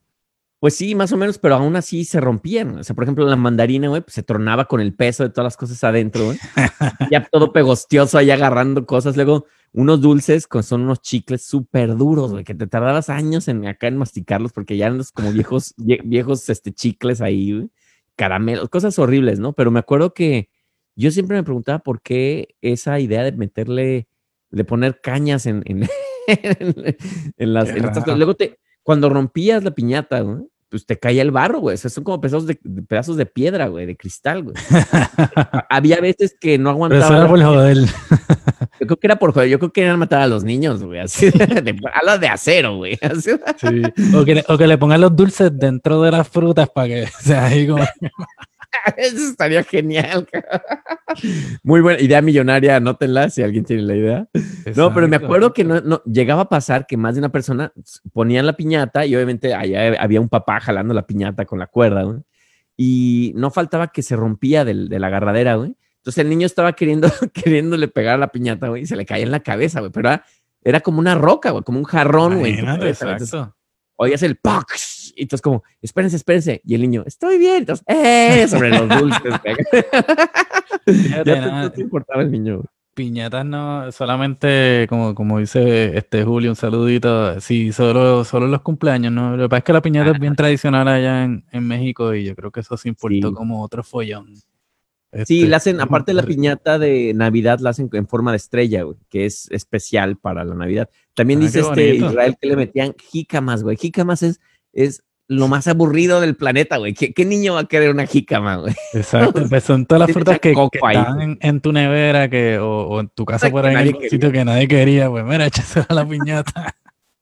Pues sí, más o menos, pero aún así se rompían. O sea, por ejemplo, la mandarina, güey, pues se tronaba con el peso de todas las cosas adentro, güey. ya todo pegostioso ahí agarrando cosas. Luego, unos dulces con son unos chicles súper duros, güey, que te tardabas años en acá en masticarlos porque ya eran como viejos, vie- viejos este, chicles ahí, güey. Caramelos, cosas horribles, ¿no? Pero me acuerdo que yo siempre me preguntaba por qué esa idea de meterle, de poner cañas en, en, en, en las... En estas. Luego te, cuando rompías la piñata, güey, pues te caía el barro, güey. O sea, son como pedazos de, pedazos de piedra, güey, de cristal, güey. Había veces que no Pero aguantaba. joder. Yo creo que era por joder. Yo creo que eran matar a los niños, güey. Así de, de, a las de acero, güey. Así. Sí. O, que le, o que le pongan los dulces dentro de las frutas para que sea ahí como... Eso estaría genial. Muy buena idea millonaria. Anótenla si alguien tiene la idea. No, pero me acuerdo que no, no llegaba a pasar que más de una persona ponían la piñata y obviamente allá había un papá jalando la piñata con la cuerda, güey. Y no faltaba que se rompía del- de la agarradera, güey. Entonces el niño estaba queriendo, queriéndole pegar a la piñata, güey, y se le caía en la cabeza, güey. Pero era, era como una roca, güey, como un jarrón, güey. oías el ¡pax! Y entonces como, espérense, espérense. Y el niño, estoy bien. Entonces, ¡eh! Sobre los dulces. Ya te, no te importaba el niño. piñatas no, solamente como, como dice este Julio, un saludito, sí, solo, solo los cumpleaños, ¿no? Lo que pasa es que la piñata es bien tradicional allá en, en México y yo creo que eso se importó Sí. como otro follón. Sí, Este, la hacen, aparte de la piñata de Navidad, la hacen en forma de estrella, güey, que es especial para la Navidad. También Ah, dice este bonito. Israel que le metían jícamas, güey. Jícamas es, es lo más aburrido del planeta, güey. ¿Qué, qué niño va a querer una jícama, güey? Exacto, pues son todas las frutas que, están güey. en, en tu nevera que, o, o en tu casa por ahí en algún quería. sitio que nadie quería, pues mira, échase a la piñata.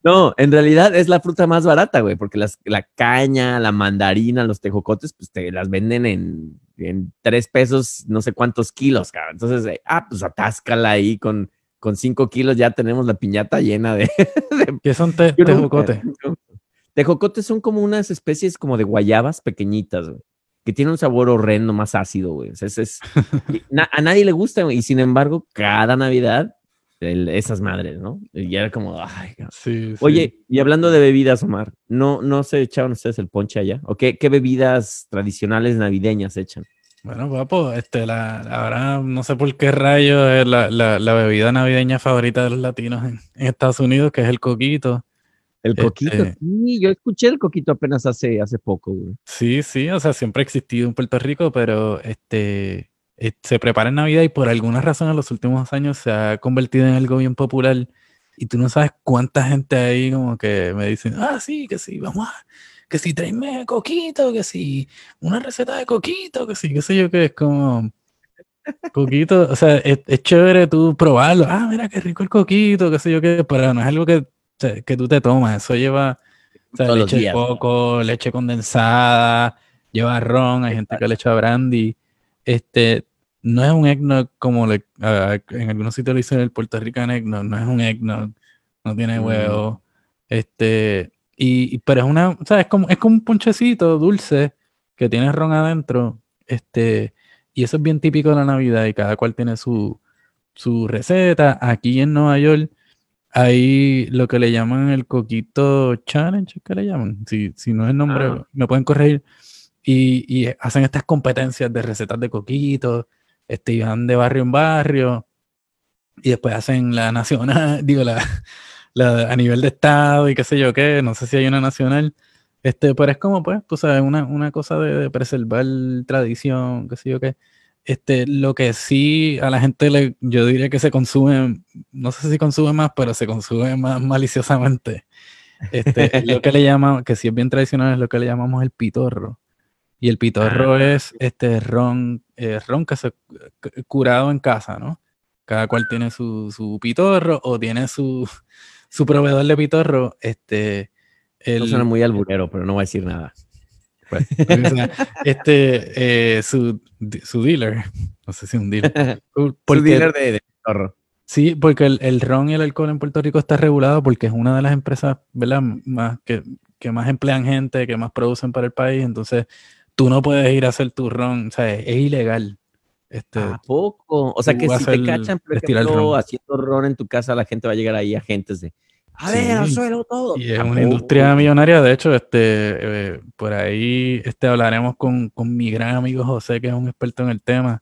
No, en realidad es la fruta más barata, güey, porque las, la caña, la mandarina, los tejocotes, pues te las venden en, en tres pesos, no sé cuántos kilos, cabrón. Entonces, eh, ah, pues atáscala ahí con, con cinco kilos, ya tenemos la piñata llena de, ¿Qué son te, nunca- tejocotes? Son como unas especies como de guayabas pequeñitas, güey, que tienen un sabor horrendo, más ácido, güey. O sea, ese es, na- a nadie le gusta, güey, y sin embargo, cada Navidad, el- esas madres, ¿no? Y era como, ay. Sí, sí. Oye, y hablando de bebidas, Omar, ¿no, no se echaban ustedes el ponche allá? ¿O qué, qué bebidas tradicionales navideñas echan? Bueno, papo, este, la, verdad, no sé por qué rayo es la, la, la bebida navideña favorita de los latinos en, en Estados Unidos, que es el coquito. El Este- coquito. Sí, yo escuché el coquito apenas hace, hace poco, güey. Sí, sí, o sea, siempre ha existido en Puerto Rico, pero este eh, se prepara en Navidad y por alguna razón en los últimos años se ha convertido en algo bien popular y tú no sabes cuánta gente ahí como que me dicen, ah, sí, que sí, vamos a, que si tráeme coquito, que si una receta de coquito, que sí, qué sé yo, que es como coquito, o sea, es, es chévere tú probarlo, ah, mira qué rico el coquito, qué sé yo, qué, pero no es algo que, que tú te tomas, eso lleva... O sea, leche de días, ¿no? coco, leche condensada, lleva ron, hay gente que le echa brandy. Este, no es un eggnog como le- a- en algunos sitios le dicen el Puerto Rican eggnog, no es un eggnog, no tiene Mm. huevo. Este, y, y- pero es una, o sea, es como, es como un ponchecito dulce que tiene ron adentro. Este, y eso es bien típico de la Navidad y cada cual tiene su, su receta. Aquí en Nueva York hay lo que le llaman el Coquito Challenge, ¿qué le llaman? Si, si no es el nombre, Ah. me pueden corregir. Y, y hacen estas competencias de recetas de coquito, este, y van de barrio en barrio, y después hacen la nacional, digo, la, la a nivel de estado y qué sé yo qué, no sé si hay una nacional, Este, pero es como, pues, tú sabes, una, una cosa de, de preservar tradición, qué sé yo qué. Este, lo que sí a la gente le, yo diría que se consume, no sé si consume más, pero se consume más maliciosamente. Este, es lo que le llamamos, que sí es bien tradicional, es lo que le llamamos el pitorro. Y el pitorro Ah. es este ron, eh, ron que se curado en casa, ¿no? Cada cual tiene su, su pitorro o tiene su, su proveedor de pitorro. Este, el, No suena muy alburero, pero no voy a decir nada. Pues, o sea, este, eh, su, su dealer, no sé si un dealer. Su Porque- dealer de, de. Sí, porque el, el ron y el alcohol en Puerto Rico está regulado porque es una de las empresas, ¿verdad? Más que, que más emplean gente, que más producen para el país. Entonces, tú no puedes ir a hacer tu ron, o sea, es, es ilegal. Este, ¿A poco? O sea que si te cachan, por ejemplo, ron. haciendo ron en tu casa, la gente va a llegar ahí, agentes de, a Sí. ver, al suelo todo. y es ¿A una industria millonaria. De hecho, este, eh, por ahí este, hablaremos con, con mi gran amigo José, que es un experto en el tema,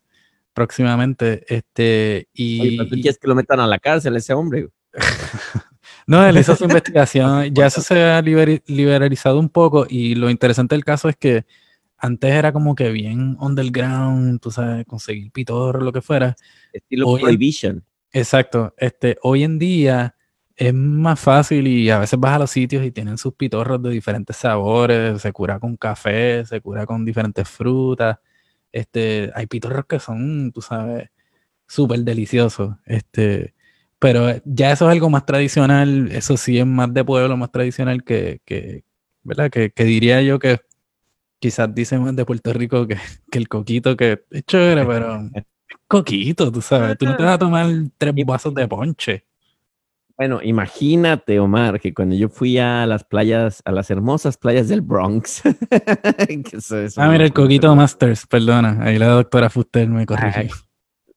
próximamente. Este, y, Oye, pero tú quieres que lo metan a la cárcel ese hombre. No, él hizo su investigación, ya eso se ha liberalizado un poco y lo interesante del caso es que antes era como que bien underground, tú sabes, conseguir pitorro, lo que fuera. Estilo Oye. Prohibition. Exacto, este, hoy en día es más fácil y a veces vas a los sitios y tienen sus pitorros de diferentes sabores, se cura con café, se cura con diferentes frutas, este, hay pitorros que son, tú sabes, súper deliciosos, este, pero ya eso es algo más tradicional, eso sí es más de pueblo, más tradicional que, que ¿verdad? Que, que diría yo que quizás dicen más de Puerto Rico que, que el coquito, que es chévere, pero es coquito, tú sabes, tú no te vas a tomar tres vasos de ponche. Bueno, imagínate, Omar, que cuando yo fui a las playas, a las hermosas playas del Bronx. que eso es Ah, un- mira, el Coquito Masters, perdona. Ahí la doctora Fuster me corrigió. Ay,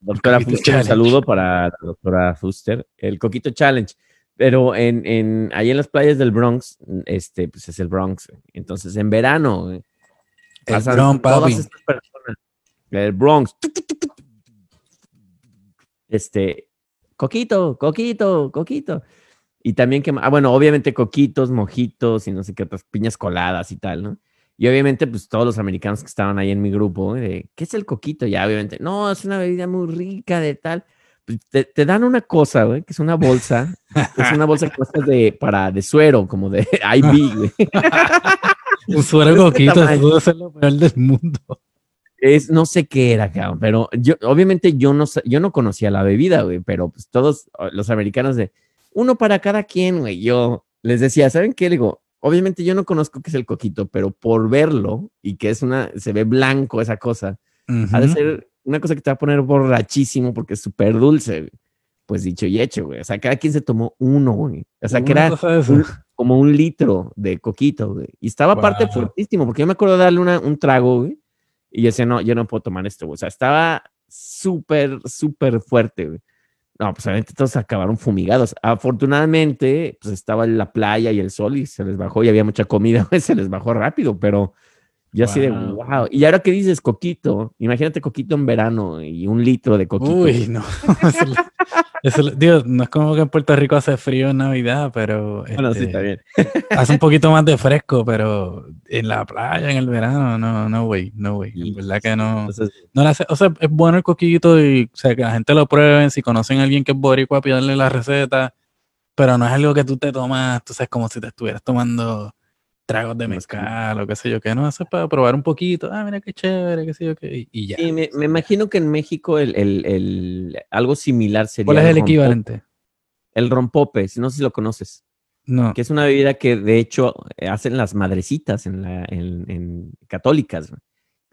Doctora Fuster, un Challenge. saludo para la doctora Fuster. El Coquito Challenge. Pero en, en, ahí en las playas del Bronx, este, pues es el Bronx. Entonces, en verano, El pasan Bronx, todas papi. estas personas. El Bronx. Este, Coquito, Coquito, Coquito. Y también que, ah, bueno, obviamente coquitos, mojitos y no sé qué otras piñas coladas y tal, ¿no? Y obviamente, pues todos los americanos que estaban ahí en mi grupo, de, ¿qué es el coquito? Ya, obviamente, no, es una bebida muy rica de tal. Pues, te, te dan una cosa, güey, que es una bolsa, es una bolsa que cuesta de, para, de suero, como de IV, güey. Un suero Coquito, ser lo peor del mundo. Es, no sé qué era, cabrón, pero yo, obviamente yo no, yo no conocía la bebida, güey, pero pues todos los americanos de uno para cada quien, güey. Yo les decía, ¿saben qué? Le digo, obviamente yo no conozco qué es el coquito, pero por verlo y que es una, se ve blanco esa cosa, ha de ser una cosa que te va a poner borrachísimo porque es súper dulce, güey. Pues dicho y hecho, güey. O sea, cada quien se tomó uno, güey. O sea, que era un- como un litro de coquito, güey. Y estaba aparte Wow. fuertísimo, porque yo me acuerdo de darle una- un trago, güey. Y yo decía, no, yo no puedo tomar esto, güey. O sea, estaba súper, súper fuerte. No, pues obviamente todos acabaron fumigados. Afortunadamente, pues estaba en la playa y el sol y se les bajó y había mucha comida, güey, se les bajó rápido, pero yo así de, Wow. Y ahora que dices coquito, imagínate coquito en verano y un litro de coquito. Uy, no. Eso eso digo, no es como que en Puerto Rico hace frío en Navidad, pero Bueno, sí, este, está bien. hace un poquito más de fresco, pero en la playa, en el verano, no, no, way, no, way. En verdad que no. Entonces, No hace- o sea, es bueno el coquito y o sea, que la gente lo prueben. Si conocen a alguien que es boricua, pídanle la receta. Pero no es algo que tú te tomas, tú sabes, como si te estuvieras tomando tragos de mezcal o qué sé yo, que no, es para probar un poquito. Ah, mira qué chévere, qué sé yo, qué, y, y ya. Sí, me, me imagino que en México el, el- el- algo similar sería ¿Cuál es el rompope. equivalente? El rompope, si no sé si lo conoces, No. que es una bebida que de hecho hacen las madrecitas en, la, en, en católicas.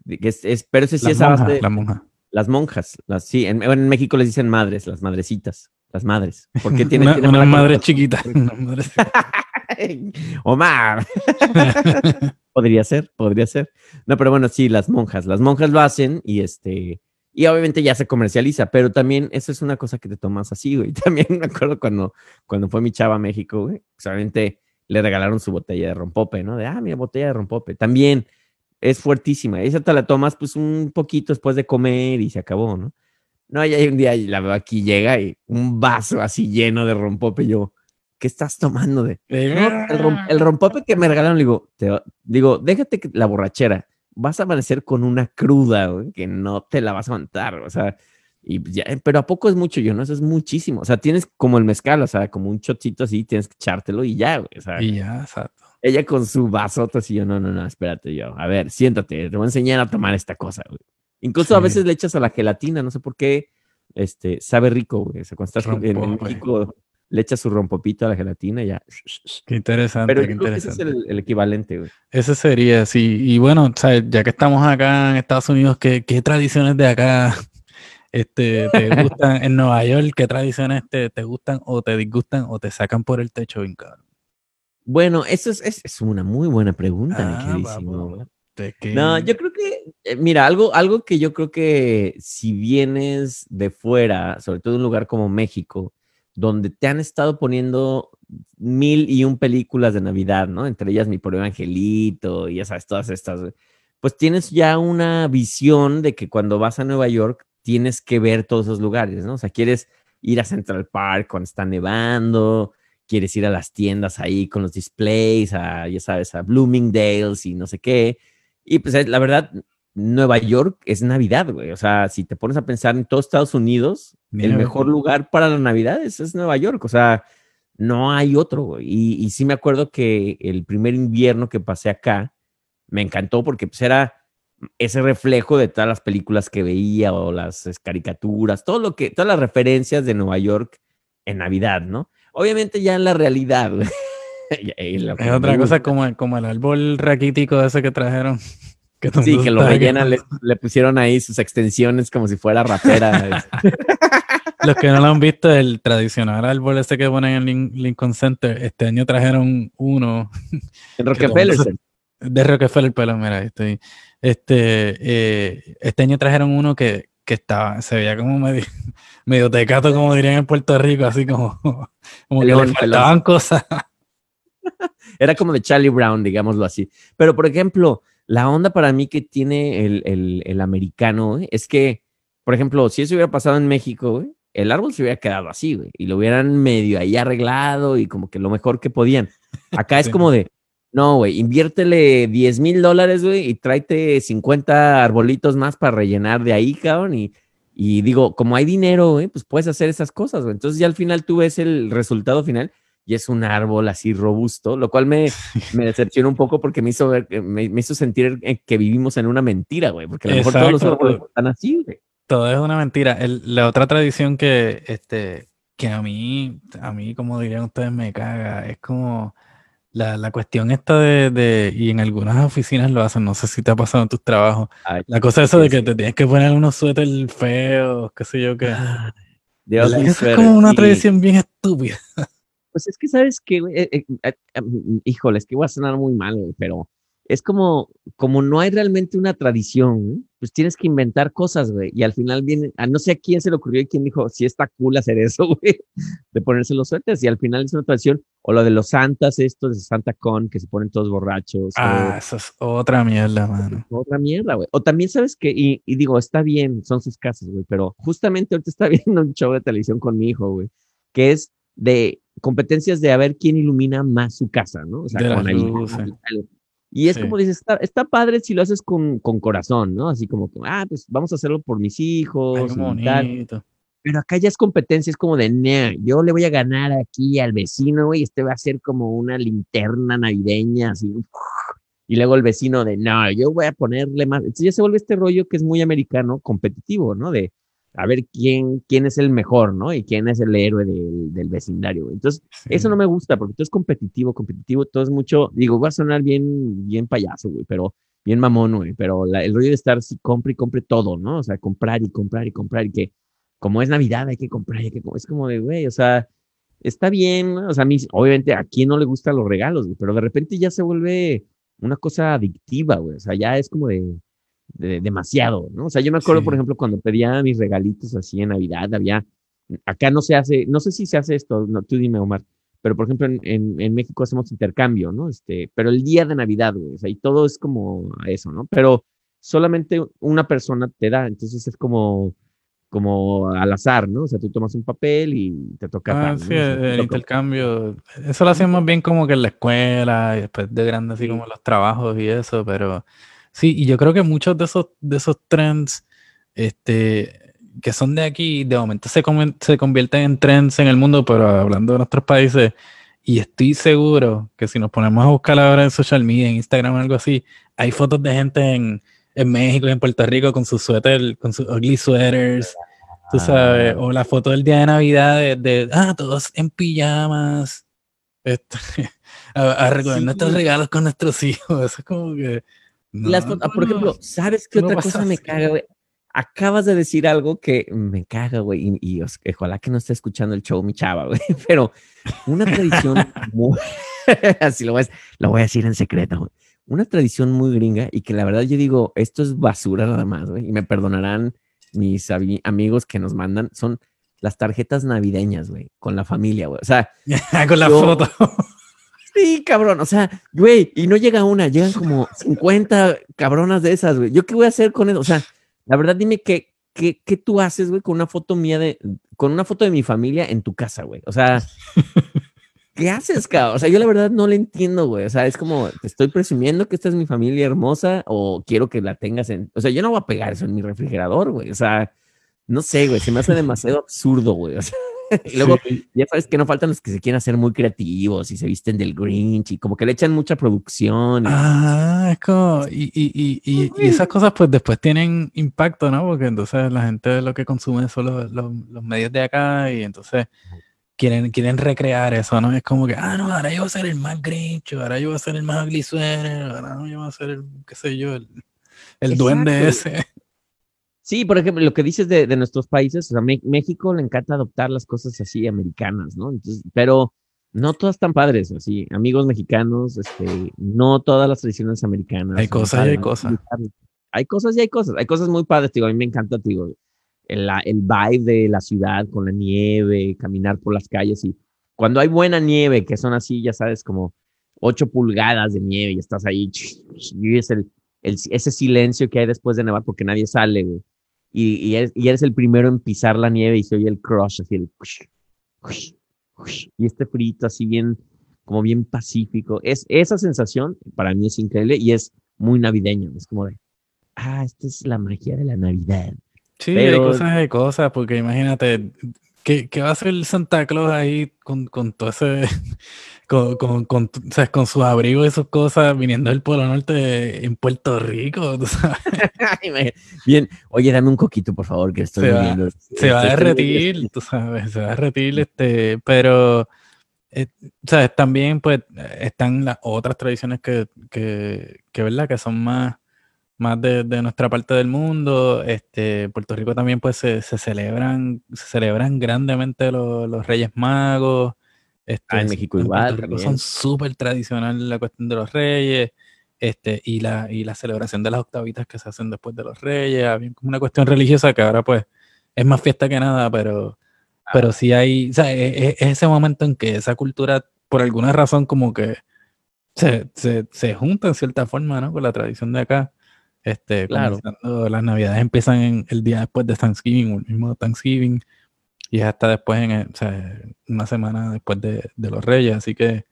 es, es- pero ese sí Las es a base de- las monjas. las monjas. Las, sí, en, en México les dicen madres, las madrecitas, las madres. Porque tiene, Una, tiene una madre chiquita. una madre- Omar. podría ser, podría ser. No, pero bueno, sí, las monjas. Las monjas lo hacen y este. Y obviamente ya se comercializa, pero también eso es una cosa que te tomas así, güey. También me acuerdo cuando, cuando fue mi chava a México, güey. pues, obviamente le regalaron su botella de rompope, ¿no? De, ah, mira, botella de rompope. También es fuertísima. Esa te la tomas pues un poquito después de comer y se acabó, ¿no? No, y hay un día la veo aquí, llega y un vaso así lleno de rompope. Yo, ¿qué estás tomando? De, "No, el, rom- el rompope que me regalaron, le digo, te digo, déjate que la borrachera, vas a amanecer con una cruda, güey, que no te la vas a aguantar, o sea, y ya, pero ¿a poco es mucho? Yo no, eso es muchísimo, o sea, tienes como el mezcal, o sea, como un chocito así, tienes que echártelo y ya, güey, o sea, Y ya, exacto. ella con su vasoto así, yo, no, no, no, espérate, yo, a ver, siéntate, te voy a enseñar a tomar esta cosa, güey. Incluso a veces le echas a la gelatina, no sé por qué, este, sabe rico, güey, o sea, cuando estás en, en. México, le echas su rompopito a la gelatina y ya. Qué interesante, Pero qué que ese interesante. es el, el equivalente, güey. Ese sería, sí. Y bueno, ¿sabes? ya que estamos acá en Estados Unidos, ¿qué, qué tradiciones de acá este, te gustan en Nueva York? ¿Qué tradiciones te, te gustan o te disgustan o te sacan por el techo, bien cabrón? Bueno, eso es, es, es una muy buena pregunta, mi Ah, queridísimo. No, yo creo que, eh, mira, algo, algo que yo creo que si vienes de fuera, sobre todo de un lugar como México, donde te han estado poniendo mil y un películas de Navidad, ¿no? Entre ellas Mi Pobre Angelito y ya sabes, todas estas, güey, pues tienes ya una visión de que cuando vas a Nueva York tienes que ver todos esos lugares, ¿no? O sea, quieres ir a Central Park cuando está nevando, quieres ir a las tiendas ahí con los displays, a, ya sabes, a Bloomingdale's y no sé qué. Y pues eh, la verdad, Nueva York es Navidad, güey. O sea, si te pones a pensar en todo Estados Unidos, el mejor lugar para las Navidades es Nueva York. O sea, no hay otro, güey. Y, y sí me acuerdo que el primer invierno que pasé acá, me encantó porque pues era ese reflejo de todas las películas que veía o las caricaturas, todo lo que, todas las referencias de Nueva York en Navidad, ¿no? Obviamente ya en la realidad, Es otra cosa como, el- como el árbol raquítico ese que trajeron. Que Sí, que lo rellenan, le, pusieron ahí sus extensiones como si fuera rapera. Los que no lo han visto, el tradicional árbol ese que ponen en Lin- Lincoln Center, este año trajeron uno en Rockefeller. de Rockefeller, pero mira, ahí estoy. Este, eh, este año trajeron uno que, que estaba, se veía como medio, medio tecato, como dirían en Puerto Rico, así como, como que le faltaban cosas. Era como de Charlie Brown, digámoslo así. Pero, por ejemplo, la onda para mí que tiene el, el- el americano güey, es que, por ejemplo, si eso hubiera pasado en México, güey, el árbol se hubiera quedado así, güey, y lo hubieran medio ahí arreglado y como que lo mejor que podían. Acá es como de, no, güey, inviértele 10 mil dólares, güey, y tráete 50 arbolitos más para rellenar de ahí, cabrón, y, y digo, como hay dinero, güey, pues puedes hacer esas cosas, güey. Entonces ya al final tú ves el resultado final y es un árbol así robusto, lo cual me, me decepcionó un poco porque me hizo, ver, me, me hizo sentir que vivimos en una mentira, güey, porque a lo mejor todos los Exacto. árboles están así, güey. Todo es una mentira. El- la otra tradición que, este, que a mí, a mí, como dirían ustedes, me caga, es como la, la cuestión esta de, de, y en algunas oficinas lo hacen, no sé si te ha pasado en tus trabajos, Ay, la cosa esa de que te tienes que poner unos suéter feos, qué sé yo qué. de ¿Verdad ugly que Eso es como una tradición bien estúpida. Pues es que, ¿sabes güey? Eh, eh, eh, eh, híjole, es que voy a sonar muy mal, güey, pero es como, como no hay realmente una tradición, pues tienes que inventar cosas, güey, y al final viene, a no sé a quién se le ocurrió y quién dijo, si está cool hacer eso, güey, de ponerse los suéteres, y al final es una tradición, o lo de los santas, estos de Santa Con, que se ponen todos borrachos, o- Ah, eso es otra mierda, mano. otra mierda, güey. O también sabes que, y, y digo, está bien, son sus casas, güey, pero justamente ahorita está viendo un show de televisión con mi hijo, güey, que es de competencias de a ver quién ilumina más su casa, ¿no? O sea, De con luces. y es Sí. como dices, está, está padre si lo haces con, con corazón, ¿no? Así como, ah, pues vamos a hacerlo por mis hijos Ay, y tal. Pero acá ya es competencia, es como de, nah, yo le voy a ganar aquí al vecino, güey, este va a ser como una linterna navideña, así. Y luego el vecino de, no, yo voy a ponerle más. Entonces ya se vuelve este rollo que es muy americano, competitivo, ¿no? De a ver quién, quién es el mejor, ¿no? Y quién es el héroe del, del vecindario. Entonces, Sí. eso no me gusta porque todo es competitivo, competitivo, todo es mucho, digo, va a sonar bien, bien payaso, güey, pero bien mamón, güey, pero la- el rollo de estar, sí, compre y compre todo, ¿no? O sea, comprar y comprar y comprar y que como es Navidad hay que comprar, hay que es como de, güey, o sea, está bien, ¿no? o sea, a mí, obviamente, a quién no le gustan los regalos, güey, pero de repente ya se vuelve una cosa adictiva, güey, o sea, ya es como de, de- demasiado, ¿no? O sea, yo me acuerdo, por Sí. ejemplo, cuando pedía mis regalitos así en Navidad, había, acá no se hace, no sé si se hace esto, no, tú dime, Omar, pero por ejemplo, en, en, en México hacemos intercambio, ¿no? Este, pero el día de Navidad, güey, o sea, y todo es como eso, ¿no? Pero solamente una persona te da, entonces es como, como al azar, ¿no? O sea, tú tomas un papel y te toca. Ah, tal, ¿no? sí, O sea, el, intercambio. Eso lo hacemos bien como que en la escuela y después de grande, así Sí. como los trabajos y eso, pero sí, y yo creo que muchos de esos, de esos trends, este, que son de aquí, de momento se, se convierten en trends en el mundo, pero hablando de nuestros países, y estoy seguro que si nos ponemos a buscar ahora en social media, en Instagram o algo así, hay fotos de gente en, en México y en Puerto Rico con sus suéter, con sus ugly sweaters, tú sabes, Ah. o la foto del día de Navidad de, de, ah, todos en pijamas, este, a, a recoger Sí. nuestros regalos con nuestros hijos, eso es como que... no, Las ah, por no, ejemplo, ¿sabes qué no otra cosa me caga, güey? Acabas de decir algo que me caga, güey, y, y os- ojalá que no esté escuchando el show, mi chava, güey, pero una tradición muy, así lo voy, a, lo voy a decir en secreto, güey. Una tradición muy gringa y que la verdad yo digo, esto es basura nada más, güey, y me perdonarán mis ami- amigos que nos mandan, son las tarjetas navideñas, güey, con la familia, güey. O sea, con la Yo- foto. Sí, cabrón, o sea, güey, y no llega una, llegan como 50 cabronas de esas, güey. ¿Yo qué voy a hacer con eso? O sea, la verdad, dime qué, qué, qué tú haces, güey, con una foto mía de, con una foto de mi familia en tu casa, güey. O sea, ¿qué haces, cabrón? O sea, yo la verdad no le entiendo, güey. O sea, es como, te estoy presumiendo que esta es mi familia hermosa o quiero que la tengas en, o sea, yo no voy a pegar eso en mi refrigerador, güey. O sea, no sé, güey, se me hace demasiado absurdo, güey. O sea, y luego Sí. ya sabes que no faltan los que se quieren hacer muy creativos y se visten del Grinch y como que le echan mucha producción. y- Ah, es como, y, y, y, y, y esas cosas pues después tienen impacto, ¿no? Porque entonces la gente lo que consume son los, los, los medios de acá y entonces quieren, quieren recrear eso, ¿no? Es como que, ah, no, ahora yo voy a ser el más grincho, ahora yo voy a ser el más ugly ahora no, yo voy a ser el, qué sé yo, el, el duende ese. Sí, por ejemplo, lo que dices de, de nuestros países, o sea, México le encanta adoptar las cosas así americanas, ¿no? Entonces, pero no todas están padres, así, amigos mexicanos, este, no todas las tradiciones americanas. Hay cosas y hay cosas. Hay cosas y hay cosas, hay cosas muy padres, digo, a mí me encanta, digo, el, el vibe de la ciudad con la nieve, caminar por las calles y cuando hay buena nieve, que son así, ya sabes, como ocho pulgadas de nieve y estás ahí, y es el, el- ese silencio que hay después de nevar porque nadie sale, güey. Y, y, eres, y eres el primero en pisar la nieve y se oye el crush, así el... Y este frito así bien, como bien pacífico. Es, esa sensación para mí es increíble y es muy navideño. Es como de, ah, esta es la magia de la Navidad. Sí, Pero- hay cosas, hay cosas, porque imagínate, ¿qué, qué va a hacer Santa Claus ahí con, con todo ese, con, con, con, sea, con sus abrigos y sus cosas viniendo del Polo Norte en Puerto Rico? tú sabes? Bien, oye, dame un coquito, por favor, que estoy Se va- bebiendo. Se va a derretir, tú sabes, se va a derretir, este, pero, eh, ¿sabes? También, pues, están las otras tradiciones que, que, que ¿verdad? Que son más, más de, de nuestra parte del mundo. Este, Puerto Rico también, pues, se, se celebran, se celebran grandemente los, los Reyes Magos. Este, Ah, en México igual, también. son súper tradicionales la cuestión de los Reyes. Este, y la, y la celebración de las octavitas que se hacen después de los Reyes, había como una cuestión religiosa que ahora pues es más fiesta que nada, pero, pero sí hay, o sea, e- e- es, ese momento en que esa cultura, por alguna razón, como que se, se, se junta en cierta forma, ¿no? Con la tradición de acá. Este, Claro. las navidades empiezan en el día después de Thanksgiving, el mismo Thanksgiving, y hasta después, en el- o sea, una semana después de, de los Reyes, así que...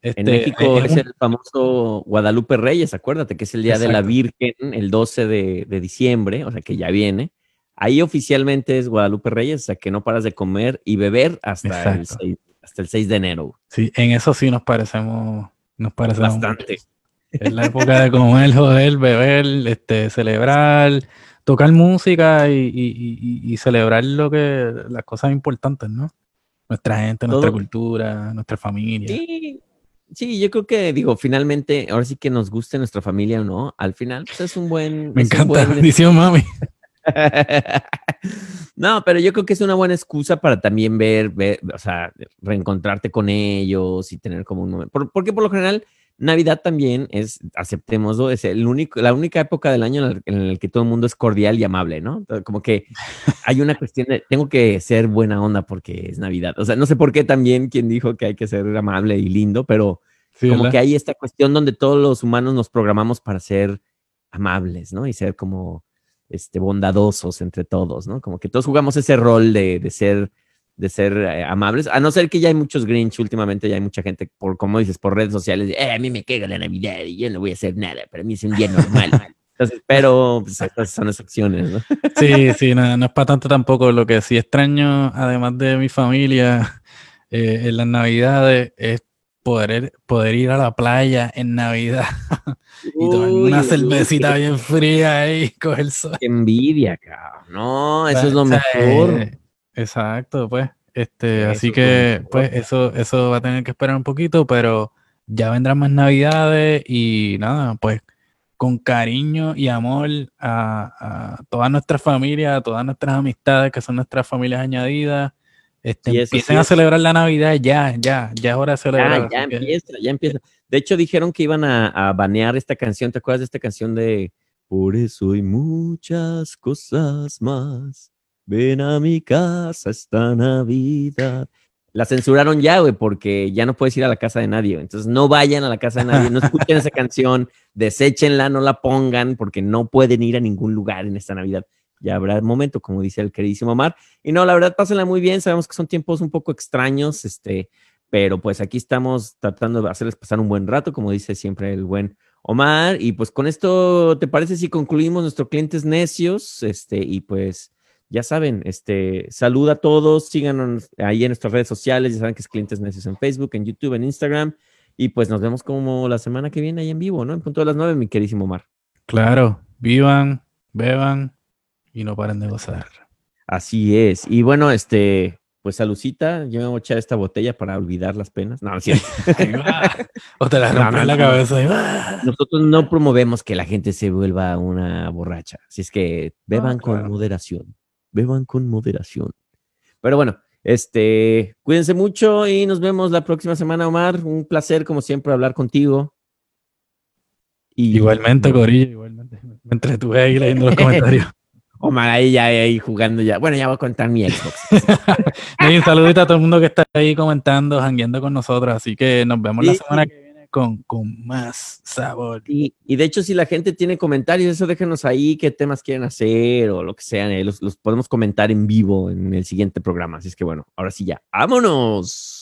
Este, En México es un- el famoso Guadalupe Reyes, acuérdate que es el Día de la Exacto. Virgen, el 12 de, de diciembre, o sea que ya viene. Ahí oficialmente es Guadalupe Reyes, o sea que no paras de comer y beber hasta, el Exacto. 6, hasta el 6 de enero. Sí, en eso sí nos parecemos, nos parecemos mucho. Bastante. Es la época de comer, joder, beber, este, celebrar, tocar música y, y- y- y celebrar lo que, las cosas importantes, ¿no? Nuestra gente, nuestra Todo. cultura, nuestra familia. Sí, sí, yo creo que, digo, finalmente, ahora sí que nos guste nuestra familia o no, al final, pues es un buen. Me encanta, buen- bendición, mami. no, pero yo creo que es una buena excusa para también ver, ver, o sea, reencontrarte con ellos y tener como un momento. por- porque por lo general, Navidad también es, aceptémoslo, es el único, la única época del año en el que todo el mundo es cordial y amable, ¿no? Como que hay una cuestión de, tengo que ser buena onda porque es Navidad. O sea, no sé por qué también quien dijo que hay que ser amable y lindo, pero Sí, como ¿verdad? que hay esta cuestión donde todos los humanos nos programamos para ser amables, ¿no? Y ser como este, bondadosos entre todos, ¿no? Como que todos jugamos ese rol de, de ser, de ser eh, amables, a no ser que ya hay muchos Grinch últimamente, ya hay mucha gente, por como dices, por redes sociales, eh, a mí me caga la Navidad y yo no voy a hacer nada, para mí es un día normal. Entonces, pero pues, estas son excepciones, ¿no? Sí, sí, no, no es para tanto tampoco. Lo que sí extraño, además de mi familia, eh, en las Navidades, es poder, poder ir a la playa en Navidad y tomar Uy, una cervecita qué- bien fría ahí coger sol. Qué envidia, cabrón. No, eso es lo mejor. eh, Exacto, pues. Este, Eso así que, mejor. pues, eso, eso va a tener que esperar un poquito, pero ya vendrán más navidades y nada, pues, con cariño y amor a, a todas nuestras familias, a todas nuestras amistades que son nuestras familias añadidas. Este, eso empiecen sí a celebrar la Navidad ya, ya, ya es hora de celebrar. Ya que- empieza, ya empieza. De hecho, dijeron que iban a, a banear esta canción. ¿Te acuerdas de esta canción de Por eso hay muchas cosas más? Ven a mi casa esta Navidad. La censuraron ya, güey, porque ya no puedes ir a la casa de nadie. güey. Entonces, no vayan a la casa de nadie, no escuchen esa canción, deséchenla, no la pongan, porque no pueden ir a ningún lugar en esta Navidad. Ya habrá momento, como dice el queridísimo Omar. Y no, la verdad, pásenla muy bien. Sabemos que son tiempos un poco extraños, este, pero pues aquí estamos tratando de hacerles pasar un buen rato, como dice siempre el buen Omar. Y pues con esto, ¿te parece si concluimos nuestros clientes necios? Este, y pues ya saben, este, saluda a todos, síganos ahí en nuestras redes sociales, ya saben que es clientes necios en Facebook, en YouTube, en Instagram. Y pues nos vemos como la semana que viene ahí en vivo, ¿no? En punto de las nueve, mi queridísimo Omar. Claro, vivan, beban y no paren de gozar. Así es. Y bueno, este, pues saludcita, yo me voy a echar esta botella para olvidar las penas. No, no es cierto. O te la No, en la no. cabeza. Nosotros no promovemos que la gente se vuelva una borracha. Así es que beban con claro. moderación. Beban con moderación. Pero bueno, este, cuídense mucho y nos vemos la próxima semana, Omar. Un placer, como siempre, hablar contigo. Y Igualmente, Corillo, igualmente. Me entretuve ahí leyendo los comentarios. Omar ahí ya ahí jugando ya. Bueno, ya voy a contar mi Xbox. Y un saludito a todo el mundo que está ahí comentando, jangueando con nosotros. Así que nos vemos la semana que viene con, más sabor. Y, y de hecho, si la gente tiene comentarios, eso déjenos ahí qué temas quieren hacer o lo que sea. eh, Los, los podemos comentar en vivo en el siguiente programa. Así es que bueno, ahora sí ya. ¡Vámonos!